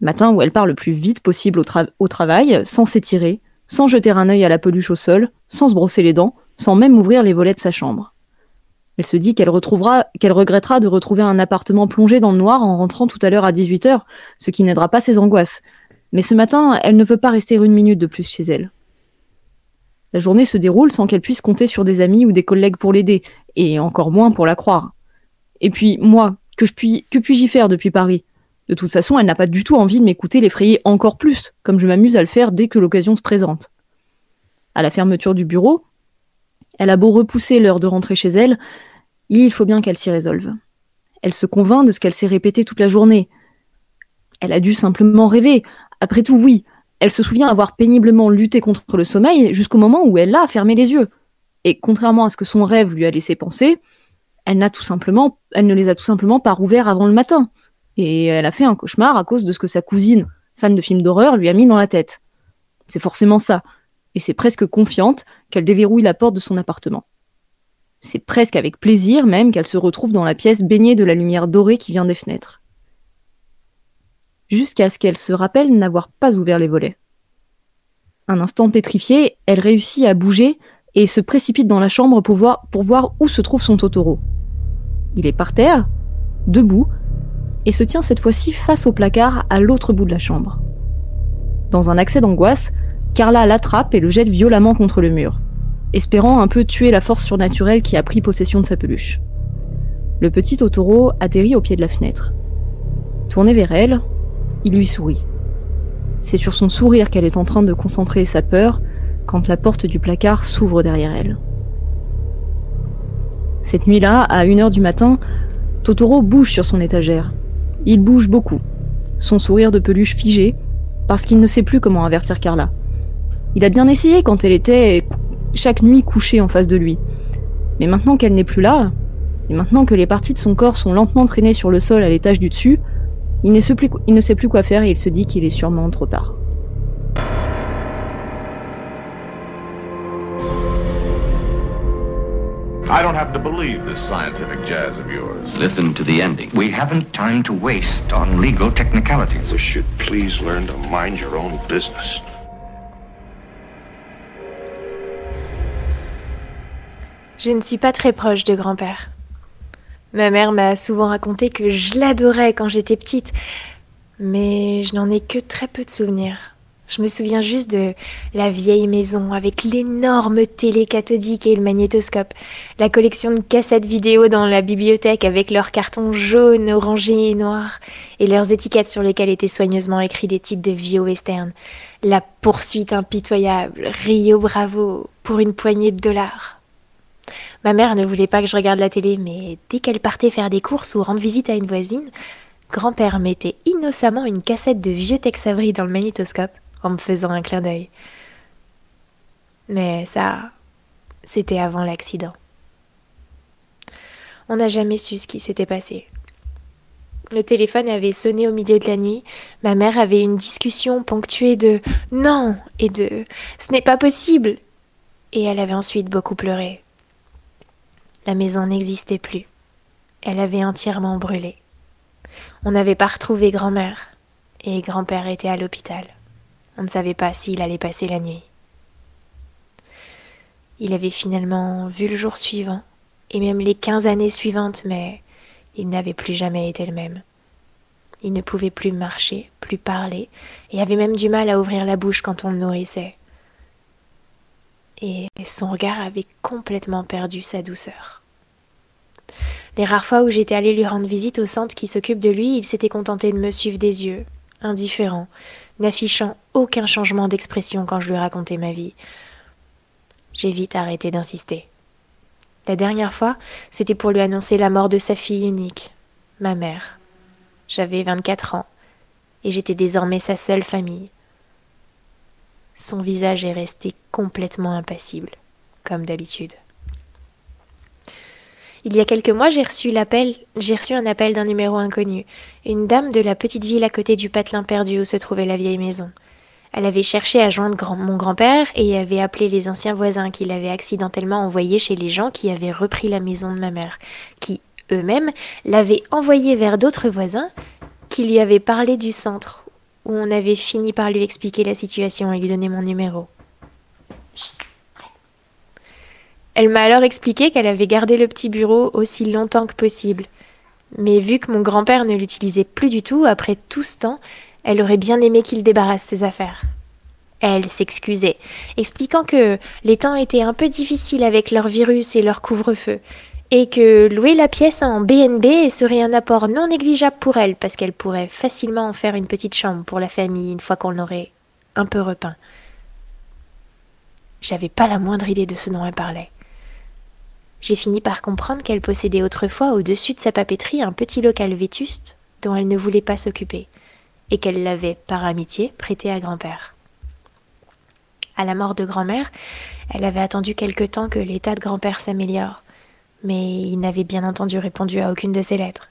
Matin où elle part le plus vite possible au, travail, sans s'étirer, sans jeter un œil à la peluche au sol, sans se brosser les dents, sans même ouvrir les volets de sa chambre. Elle se dit qu'elle retrouvera, qu'elle regrettera de retrouver un appartement plongé dans le noir en rentrant tout à l'heure à 18h, ce qui n'aidera pas ses angoisses. Mais ce matin, elle ne veut pas rester une minute de plus chez elle. La journée se déroule sans qu'elle puisse compter sur des amis ou des collègues pour l'aider, et encore moins pour la croire. Et puis, moi, que, puis, que puis-je y faire depuis Paris? De toute façon, elle n'a pas du tout envie de m'écouter l'effrayer encore plus, comme je m'amuse à le faire dès que l'occasion se présente. À la fermeture du bureau, elle a beau repousser l'heure de rentrer chez elle, il faut bien qu'elle s'y résolve. Elle se convainc de ce qu'elle s'est répété toute la journée. Elle a dû simplement rêver. Après tout, oui, elle se souvient avoir péniblement lutté contre le sommeil jusqu'au moment où elle a fermé les yeux. Et contrairement à ce que son rêve lui a laissé penser, elle, elle ne les a tout simplement pas rouverts avant le matin. Et elle a fait un cauchemar à cause de ce que sa cousine, fan de films d'horreur, lui a mis dans la tête. C'est forcément ça. Et c'est presque confiante qu'elle déverrouille la porte de son appartement. C'est presque avec plaisir même qu'elle se retrouve dans la pièce baignée de la lumière dorée qui vient des fenêtres. Jusqu'à ce qu'elle se rappelle n'avoir pas ouvert les volets. Un instant pétrifiée, elle réussit à bouger et se précipite dans la chambre pour voir, où se trouve son Totoro. Il est par terre, debout, et se tient cette fois-ci face au placard à l'autre bout de la chambre. Dans un accès d'angoisse, Carla l'attrape et le jette violemment contre le mur, espérant un peu tuer la force surnaturelle qui a pris possession de sa peluche. Le petit Totoro atterrit au pied de la fenêtre. Tourné vers elle, il lui sourit. C'est sur son sourire qu'elle est en train de concentrer sa peur quand la porte du placard s'ouvre derrière elle. Cette nuit-là, à 1h du matin, Totoro bouge sur son étagère. Il bouge beaucoup, son sourire de peluche figé, parce qu'il ne sait plus comment avertir Carla. Il a bien essayé quand elle était chaque nuit couchée en face de lui. Mais maintenant qu'elle n'est plus là, et maintenant que les parties de son corps sont lentement traînées sur le sol à l'étage du dessus, il ne, sait plus, il ne sait plus quoi faire et il se dit qu'il est sûrement trop tard. I don't have to believe this scientific jazz of yours. Listen to the ending. We haven't time to waste on legal technicalities. You should please learn to mind your own business. Je ne suis pas très proche de grand-père. Ma mère m'a souvent raconté que je l'adorais quand j'étais petite, Mais je n'en ai que très peu de souvenirs. Je me souviens juste de la vieille maison avec l'énorme télé cathodique et le magnétoscope, la collection de cassettes vidéo dans la bibliothèque avec leurs cartons jaunes, orangés et noirs, et leurs étiquettes sur lesquelles étaient soigneusement écrits des titres de vieux western, la poursuite impitoyable, Rio Bravo, pour une poignée de dollars. Ma mère ne voulait pas que je regarde la télé, mais dès qu'elle partait faire des courses ou rendre visite à une voisine, grand-père mettait innocemment une cassette de vieux Tex dans le magnétoscope en me faisant un clin d'œil. Mais ça, c'était avant l'accident. On n'a jamais su ce qui s'était passé. Le téléphone avait sonné au milieu de la nuit. Ma mère avait une discussion ponctuée de non et de ce n'est pas possible. Et elle avait ensuite beaucoup pleuré. La maison n'existait plus. Elle avait entièrement brûlé. On n'avait pas retrouvé grand-mère et grand-père était à l'hôpital. On ne savait pas s'il allait passer la nuit. Il avait finalement vu le jour suivant, et même les quinze années suivantes, mais il n'avait plus jamais été le même. Il ne pouvait plus marcher, plus parler, et avait même du mal à ouvrir la bouche quand on le nourrissait. Et son regard avait complètement perdu sa douceur. Les rares fois où j'étais allée lui rendre visite au centre qui s'occupe de lui, il s'était contenté de me suivre des yeux, indifférent, n'affichant aucun changement d'expression quand je lui racontais ma vie. J'ai vite arrêté d'insister. La dernière fois, c'était pour lui annoncer la mort de sa fille unique, ma mère. J'avais 24 ans, et j'étais désormais sa seule famille. Son visage est resté complètement impassible, comme d'habitude. Il y a quelques mois, j'ai reçu l'appel, j'ai un appel d'un numéro inconnu, une dame de la petite ville à côté du patelin perdu où se trouvait la vieille maison. Elle avait cherché à joindre mon grand-père et avait appelé les anciens voisins qu'il avait accidentellement envoyés chez les gens qui avaient repris la maison de ma mère, qui, eux-mêmes, l'avaient envoyé vers d'autres voisins qui lui avaient parlé du centre, où on avait fini par lui expliquer la situation et lui donner mon numéro. Elle m'a alors expliqué qu'elle avait gardé le petit bureau aussi longtemps que possible. Mais vu que mon grand-père ne l'utilisait plus du tout, après tout ce temps, elle aurait bien aimé qu'il débarrasse ses affaires. Elle s'excusait, expliquant que les temps étaient un peu difficiles avec leur virus et leur couvre-feu, et que louer la pièce en BNB serait un apport non négligeable pour elle, parce qu'elle pourrait facilement en faire une petite chambre pour la famille une fois qu'on l'aurait un peu repeint. J'avais pas la moindre idée de ce dont elle parlait j'ai fini par comprendre qu'elle possédait autrefois au-dessus de sa papeterie un petit local vétuste dont elle ne voulait pas s'occuper, et qu'elle l'avait, par amitié, prêté à grand-père. À la mort de grand-mère, elle avait attendu quelque temps que l'état de grand-père s'améliore, mais il n'avait bien entendu répondu à aucune de ses lettres.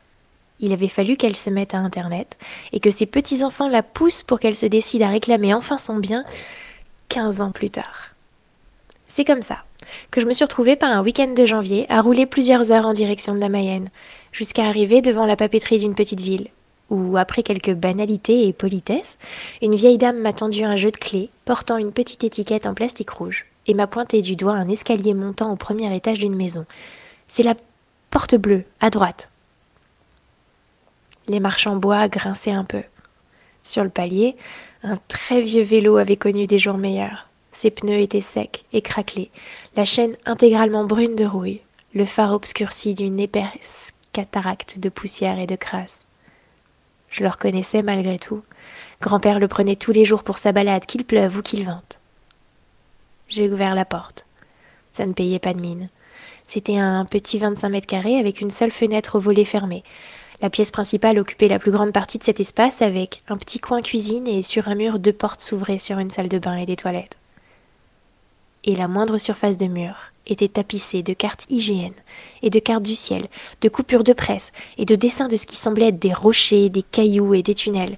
Il avait fallu qu'elle se mette à Internet, et que ses petits-enfants la poussent pour qu'elle se décide à réclamer enfin son bien, quinze ans plus tard. C'est comme ça que je me suis retrouvée par un week-end de janvier à rouler plusieurs heures en direction de la Mayenne, jusqu'à arriver devant la papeterie d'une petite ville, où, après quelques banalités et politesses, une vieille dame m'a tendu un jeu de clés portant une petite étiquette en plastique rouge et m'a pointé du doigt un escalier montant au premier étage d'une maison. C'est la porte bleue, à droite. Les marches en bois grinçaient un peu. Sur le palier, un très vieux vélo avait connu des jours meilleurs. Ses pneus étaient secs et craquelés, la chaîne intégralement brune de rouille, le phare obscurci d'une épaisse cataracte de poussière et de crasse. Je le reconnaissais malgré tout. Grand-père le prenait tous les jours pour sa balade, qu'il pleuve ou qu'il vente. J'ai ouvert la porte. Ça ne payait pas de mine. C'était un petit 25 mètres carrés avec une seule fenêtre au volet fermé. La pièce principale occupait la plus grande partie de cet espace avec un petit coin cuisine et sur un mur deux portes s'ouvraient sur une salle de bain et des toilettes et la moindre surface de mur était tapissée de cartes IGN et de cartes du ciel, de coupures de presse et de dessins de ce qui semblait être des rochers, des cailloux et des tunnels.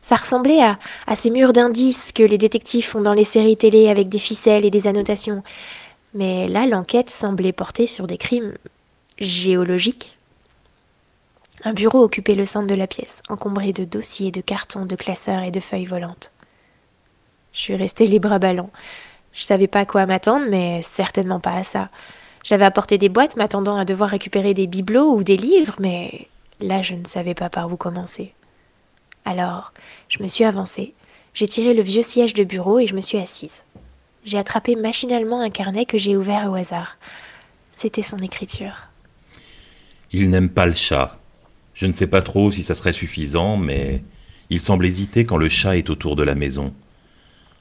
Ça ressemblait à, à ces murs d'indices que les détectives font dans les séries télé avec des ficelles et des annotations. Mais là, l'enquête semblait porter sur des crimes géologiques. Un bureau occupait le centre de la pièce, encombré de dossiers, de cartons, de classeurs et de feuilles volantes. Je suis restée libre à ballon. Je savais pas à quoi m'attendre, mais certainement pas à ça. J'avais apporté des boîtes m'attendant à devoir récupérer des bibelots ou des livres, mais là je ne savais pas par où commencer. Alors, je me suis avancée, j'ai tiré le vieux siège de bureau et je me suis assise. J'ai attrapé machinalement un carnet que j'ai ouvert au hasard. C'était son écriture. Il n'aime pas le chat. Je ne sais pas trop si ça serait suffisant, mais il semble hésiter quand le chat est autour de la maison.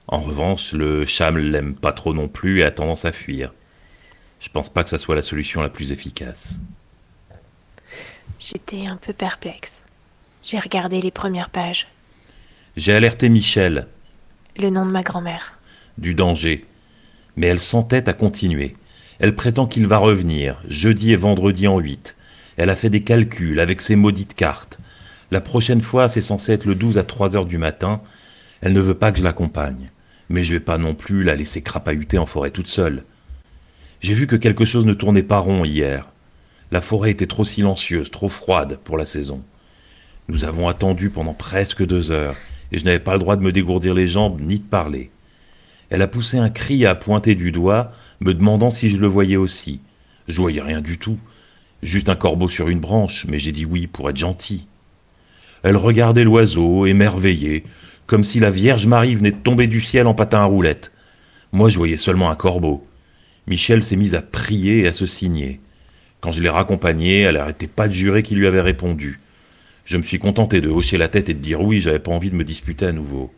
En revanche, le chat ne l'aime pas trop non plus et a tendance à fuir. Je pense pas que ça soit la solution la plus efficace. J'étais un peu perplexe. J'ai regardé les premières pages. J'ai alerté Michel. Le nom de ma grand-mère. Du danger. Mais elle s'entête à continuer. Elle prétend qu'il va revenir, jeudi et vendredi en 8. Elle a fait des calculs avec ses maudites cartes. La prochaine fois, c'est censé être le 12 à 3 heures du matin. Elle ne veut pas que je l'accompagne. Mais je vais pas non plus la laisser crapahuter en forêt toute seule. J'ai vu que quelque chose ne tournait pas rond hier. La forêt était trop silencieuse, trop froide pour la saison. Nous avons attendu pendant presque deux heures, et je n'avais pas le droit de me dégourdir les jambes ni de parler. Elle a poussé un cri à pointer du doigt, me demandant si je le voyais aussi. Je voyais rien du tout, juste un corbeau sur une branche, mais j'ai dit oui pour être gentil. Elle regardait l'oiseau, émerveillée, comme si la Vierge Marie venait de tomber du ciel en patin à roulettes. Moi, je voyais seulement un corbeau. Michel s'est mise à prier et à se signer. Quand je l'ai raccompagnée, elle n'arrêtait pas de jurer qu'il lui avait répondu. Je me suis contenté de hocher la tête et de dire oui, j'avais pas envie de me disputer à nouveau.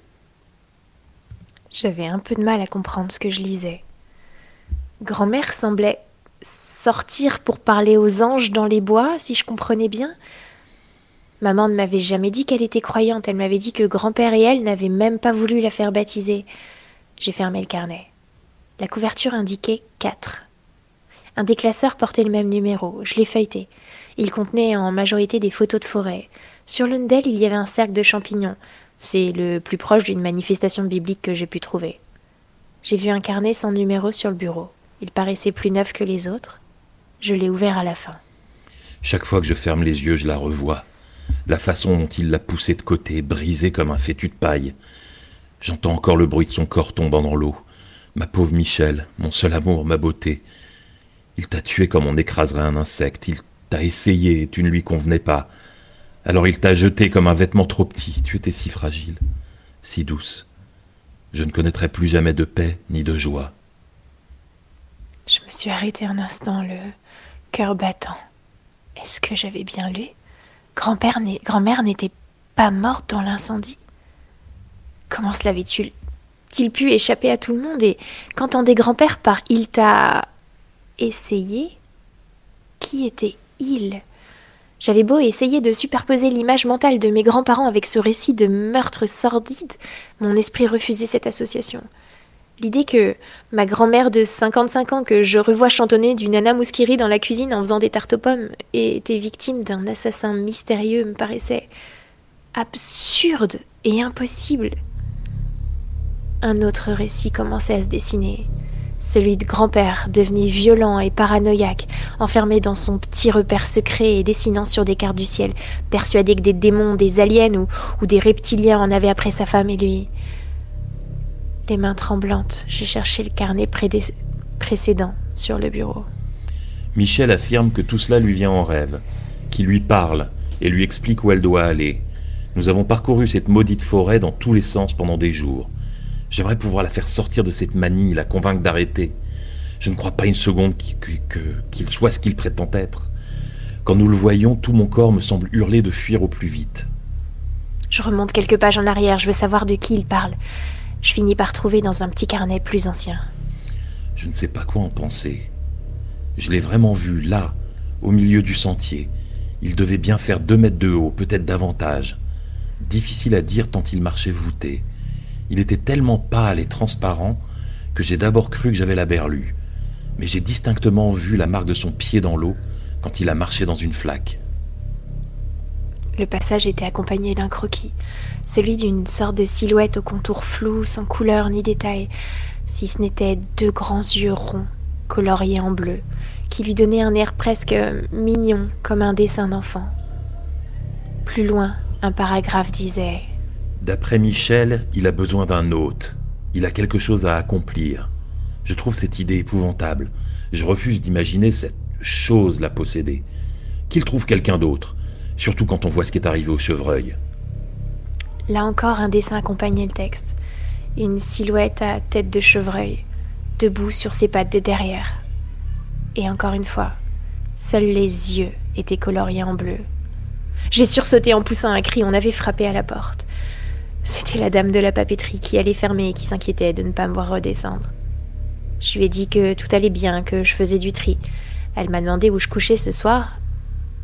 J'avais un peu de mal à comprendre ce que je lisais. Grand-mère semblait sortir pour parler aux anges dans les bois, si je comprenais bien. Maman ne m'avait jamais dit qu'elle était croyante, elle m'avait dit que grand-père et elle n'avaient même pas voulu la faire baptiser. J'ai fermé le carnet. La couverture indiquait 4. Un des classeurs portait le même numéro. Je l'ai feuilleté. Il contenait en majorité des photos de forêt. Sur l'une d'elles, il y avait un cercle de champignons. C'est le plus proche d'une manifestation biblique que j'ai pu trouver. J'ai vu un carnet sans numéro sur le bureau. Il paraissait plus neuf que les autres. Je l'ai ouvert à la fin. Chaque fois que je ferme les yeux, je la revois. La façon dont il l'a poussée de côté, brisée comme un fétu de paille. J'entends encore le bruit de son corps tombant dans l'eau. Ma pauvre Michel, mon seul amour, ma beauté. Il t'a tué comme on écraserait un insecte. Il t'a essayé et tu ne lui convenais pas. Alors il t'a jeté comme un vêtement trop petit. Tu étais si fragile, si douce. Je ne connaîtrai plus jamais de paix ni de joie. Je me suis arrêtée un instant, le cœur battant. Est-ce que j'avais bien lu? Grand-père, grand-mère n'était pas morte dans l'incendie? Comment cela avait-il il pu échapper à tout le monde? Et qu'entendait grand-père par il t'a essayé Qui était-il? J'avais beau essayer de superposer l'image mentale de mes grands-parents avec ce récit de meurtre sordide, mon esprit refusait cette association. L'idée que ma grand-mère de 55 ans que je revois chantonner du nana mouskiri dans la cuisine en faisant des tartes aux pommes était victime d'un assassin mystérieux me paraissait absurde et impossible. Un autre récit commençait à se dessiner. Celui de grand-père, devenu violent et paranoïaque, enfermé dans son petit repère secret et dessinant sur des cartes du ciel, persuadé que des démons, des aliens ou, des reptiliens en avaient après sa femme et lui. Les mains tremblantes, j'ai cherché le carnet précédent sur le bureau. Michel affirme que tout cela lui vient en rêve, qu'il lui parle et lui explique où elle doit aller. Nous avons parcouru cette maudite forêt dans tous les sens pendant des jours. J'aimerais pouvoir la faire sortir de cette manie, la convaincre d'arrêter. Je ne crois pas une seconde qu'il soit ce qu'il prétend être. Quand nous le voyons, tout mon corps me semble hurler de fuir au plus vite. Je remonte quelques pages en arrière, je veux savoir de qui il parle. Je finis par trouver dans un petit carnet plus ancien. Je ne sais pas quoi en penser. Je l'ai vraiment vu là, au milieu du sentier. Il devait bien faire deux mètres de haut, peut-être davantage. Difficile à dire tant il marchait voûté. Il était tellement pâle et transparent que j'ai d'abord cru que j'avais la berlue, mais j'ai distinctement vu la marque de son pied dans l'eau quand il a marché dans une flaque. Le passage était accompagné d'un croquis, celui d'une sorte de silhouette au contour flou, sans couleur ni détail, si ce n'était deux grands yeux ronds, coloriés en bleu, qui lui donnaient un air presque mignon, comme un dessin d'enfant. Plus loin, un paragraphe disait D'après Michel, il a besoin d'un hôte. Il a quelque chose à accomplir. Je trouve cette idée épouvantable. Je refuse d'imaginer cette chose la posséder. Qu'il trouve quelqu'un d'autre, surtout quand on voit ce qui est arrivé au chevreuil. Là encore, un dessin accompagnait le texte. Une silhouette à tête de chevreuil, debout sur ses pattes de derrière. Et encore une fois, seuls les yeux étaient coloriés en bleu. J'ai sursauté en poussant un cri, on avait frappé à la porte. C'était la dame de la papeterie qui allait fermer et qui s'inquiétait de ne pas me voir redescendre. Je lui ai dit que tout allait bien, que je faisais du tri. Elle m'a demandé où je couchais ce soir,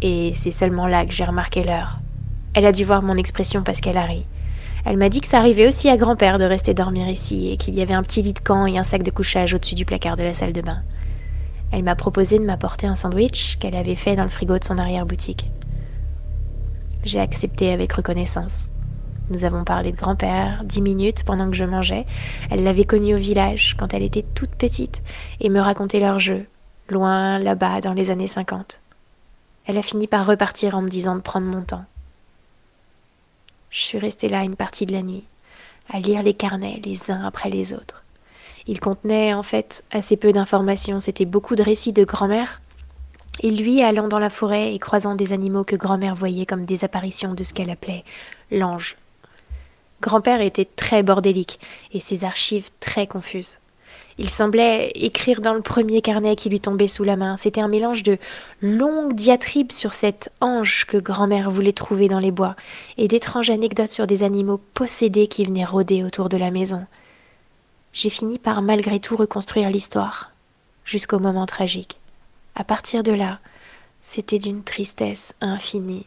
et c'est seulement là que j'ai remarqué l'heure. Elle a dû voir mon expression parce qu'elle a ri. Elle m'a dit que ça arrivait aussi à grand-père de rester dormir ici et qu'il y avait un petit lit de camp et un sac de couchage au-dessus du placard de la salle de bain. Elle m'a proposé de m'apporter un sandwich qu'elle avait fait dans le frigo de son arrière-boutique. J'ai accepté avec reconnaissance. Nous avons parlé de grand-père dix minutes pendant que je mangeais. Elle l'avait connu au village quand elle était toute petite et me racontait leurs jeux, loin là-bas dans les années cinquante. Elle a fini par repartir en me disant de prendre mon temps. Je suis restée là une partie de la nuit, à lire les carnets les uns après les autres. Ils contenaient en fait assez peu d'informations, c'était beaucoup de récits de grand-mère, et lui allant dans la forêt et croisant des animaux que grand-mère voyait comme des apparitions de ce qu'elle appelait l'ange. Grand-père était très bordélique et ses archives très confuses. Il semblait écrire dans le premier carnet qui lui tombait sous la main. C'était un mélange de longues diatribes sur cet ange que grand-mère voulait trouver dans les bois, et d'étranges anecdotes sur des animaux possédés qui venaient rôder autour de la maison. J'ai fini par malgré tout reconstruire l'histoire, jusqu'au moment tragique. À partir de là, c'était d'une tristesse infinie.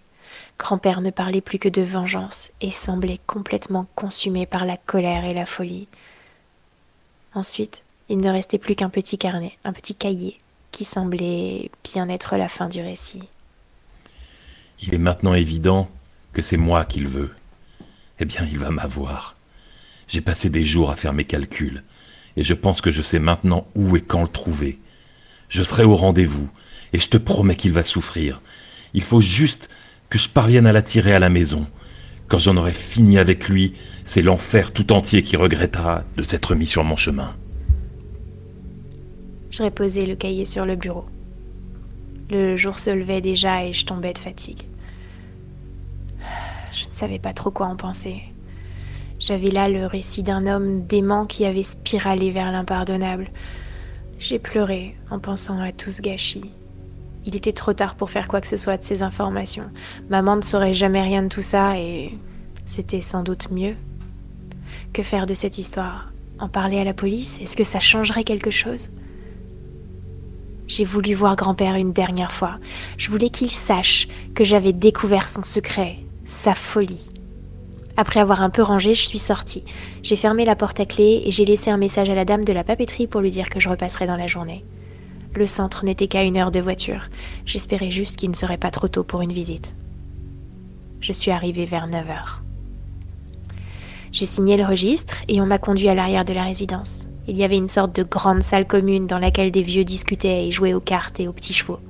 Grand-père ne parlait plus que de vengeance et semblait complètement consumé par la colère et la folie. Ensuite, il ne restait plus qu'un petit carnet, un petit cahier, qui semblait bien être la fin du récit. Il est maintenant évident que c'est moi qu'il veut. Eh bien, il va m'avoir. J'ai passé des jours à faire mes calculs, et je pense que je sais maintenant où et quand le trouver. Je serai au rendez-vous, et je te promets qu'il va souffrir. Il faut juste que je parvienne à l'attirer à la maison. Quand j'en aurai fini avec lui, c'est l'enfer tout entier qui regrettera de s'être mis sur mon chemin. Je reposais le cahier sur le bureau. Le jour se levait déjà et je tombais de fatigue. Je ne savais pas trop quoi en penser. J'avais là le récit d'un homme dément qui avait spiralé vers l'impardonnable. J'ai pleuré en pensant à tout ce gâchis. Il était trop tard pour faire quoi que ce soit de ces informations. Maman ne saurait jamais rien de tout ça et c'était sans doute mieux. Que faire de cette histoire? En parler à la police? Est-ce que ça changerait quelque chose? J'ai voulu voir grand-père une dernière fois. Je voulais qu'il sache que j'avais découvert son secret, sa folie. Après avoir un peu rangé, je suis sortie. J'ai fermé la porte à clé et j'ai laissé un message à la dame de la papeterie pour lui dire que je repasserai dans la journée. Le centre n'était qu'à une heure de voiture. J'espérais juste qu'il ne serait pas trop tôt pour une visite. Je suis arrivée vers 9 heures. J'ai signé le registre et on m'a conduit à l'arrière de la résidence. Il y avait une sorte de grande salle commune dans laquelle des vieux discutaient et jouaient aux cartes et aux petits chevaux.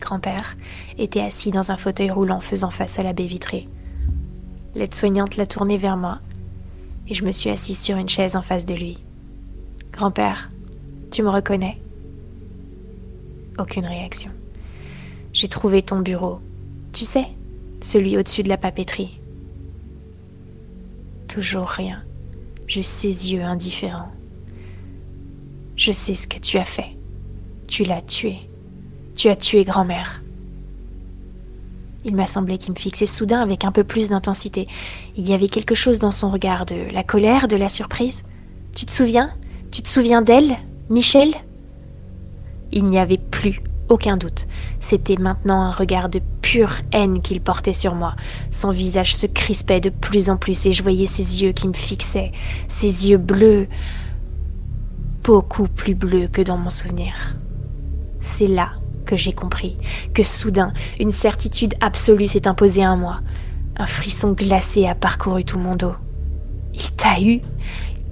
Grand-père était assis dans un fauteuil roulant faisant face à la baie vitrée. L'aide-soignante l'a tourné vers moi et je me suis assise sur une chaise en face de lui. Grand-père, tu me reconnais? Aucune réaction. J'ai trouvé ton bureau. Tu sais, celui au-dessus de la papeterie. Toujours rien juste ses yeux indifférents. Je sais ce que tu as fait. Tu l'as tué. Tu as tué grand-mère. Il m'a semblé qu'il me fixait soudain avec un peu plus d'intensité. Il y avait quelque chose dans son regard, de la colère, de la surprise. Tu te souviens? Tu te souviens d'elle, Michel? Il n'y avait plus aucun doute. C'était maintenant un regard de pure haine qu'il portait sur moi. Son visage se crispait de plus en plus et je voyais ses yeux qui me fixaient, ses yeux bleus, beaucoup plus bleus que dans mon souvenir. C'est là que j'ai compris que soudain une certitude absolue s'est imposée à moi. Un frisson glacé a parcouru tout mon dos. Il t'a eu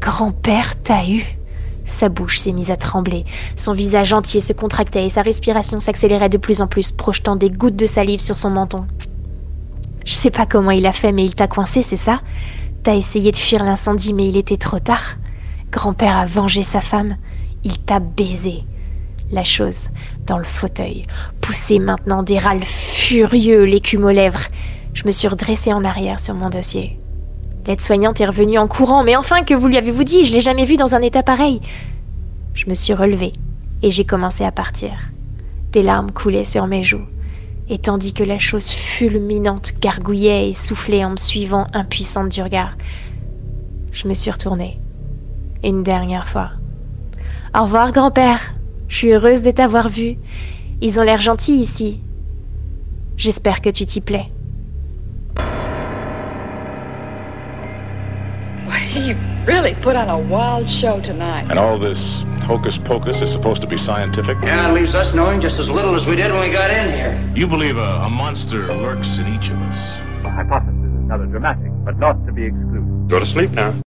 Grand-père t'a eu sa bouche s'est mise à trembler, son visage entier se contractait et sa respiration s'accélérait de plus en plus, projetant des gouttes de salive sur son menton. Je sais pas comment il a fait, mais il t'a coincé, c'est ça? T'as essayé de fuir l'incendie, mais il était trop tard. Grand-père a vengé sa femme. Il t'a baisé. La chose, dans le fauteuil, poussait maintenant des râles furieux, l'écume aux lèvres. Je me suis redressée en arrière sur mon dossier. L'aide-soignante est revenue en courant, mais enfin, que vous lui avez-vous dit? Je l'ai jamais vu dans un état pareil. Je me suis relevée et j'ai commencé à partir. Des larmes coulaient sur mes joues, et tandis que la chose fulminante gargouillait et soufflait en me suivant impuissante du regard, je me suis retournée. Une dernière fois. Au revoir, grand-père. Je suis heureuse de t'avoir vu. Ils ont l'air gentils ici. J'espère que tu t'y plais. Well, you really put on a wild show tonight. And all this hocus pocus is supposed to be scientific? Yeah, it leaves us knowing just as little as we did when we got in here. You believe a, a monster lurks in each of us. The hypothesis is rather dramatic, but not to be excluded. Go to sleep now.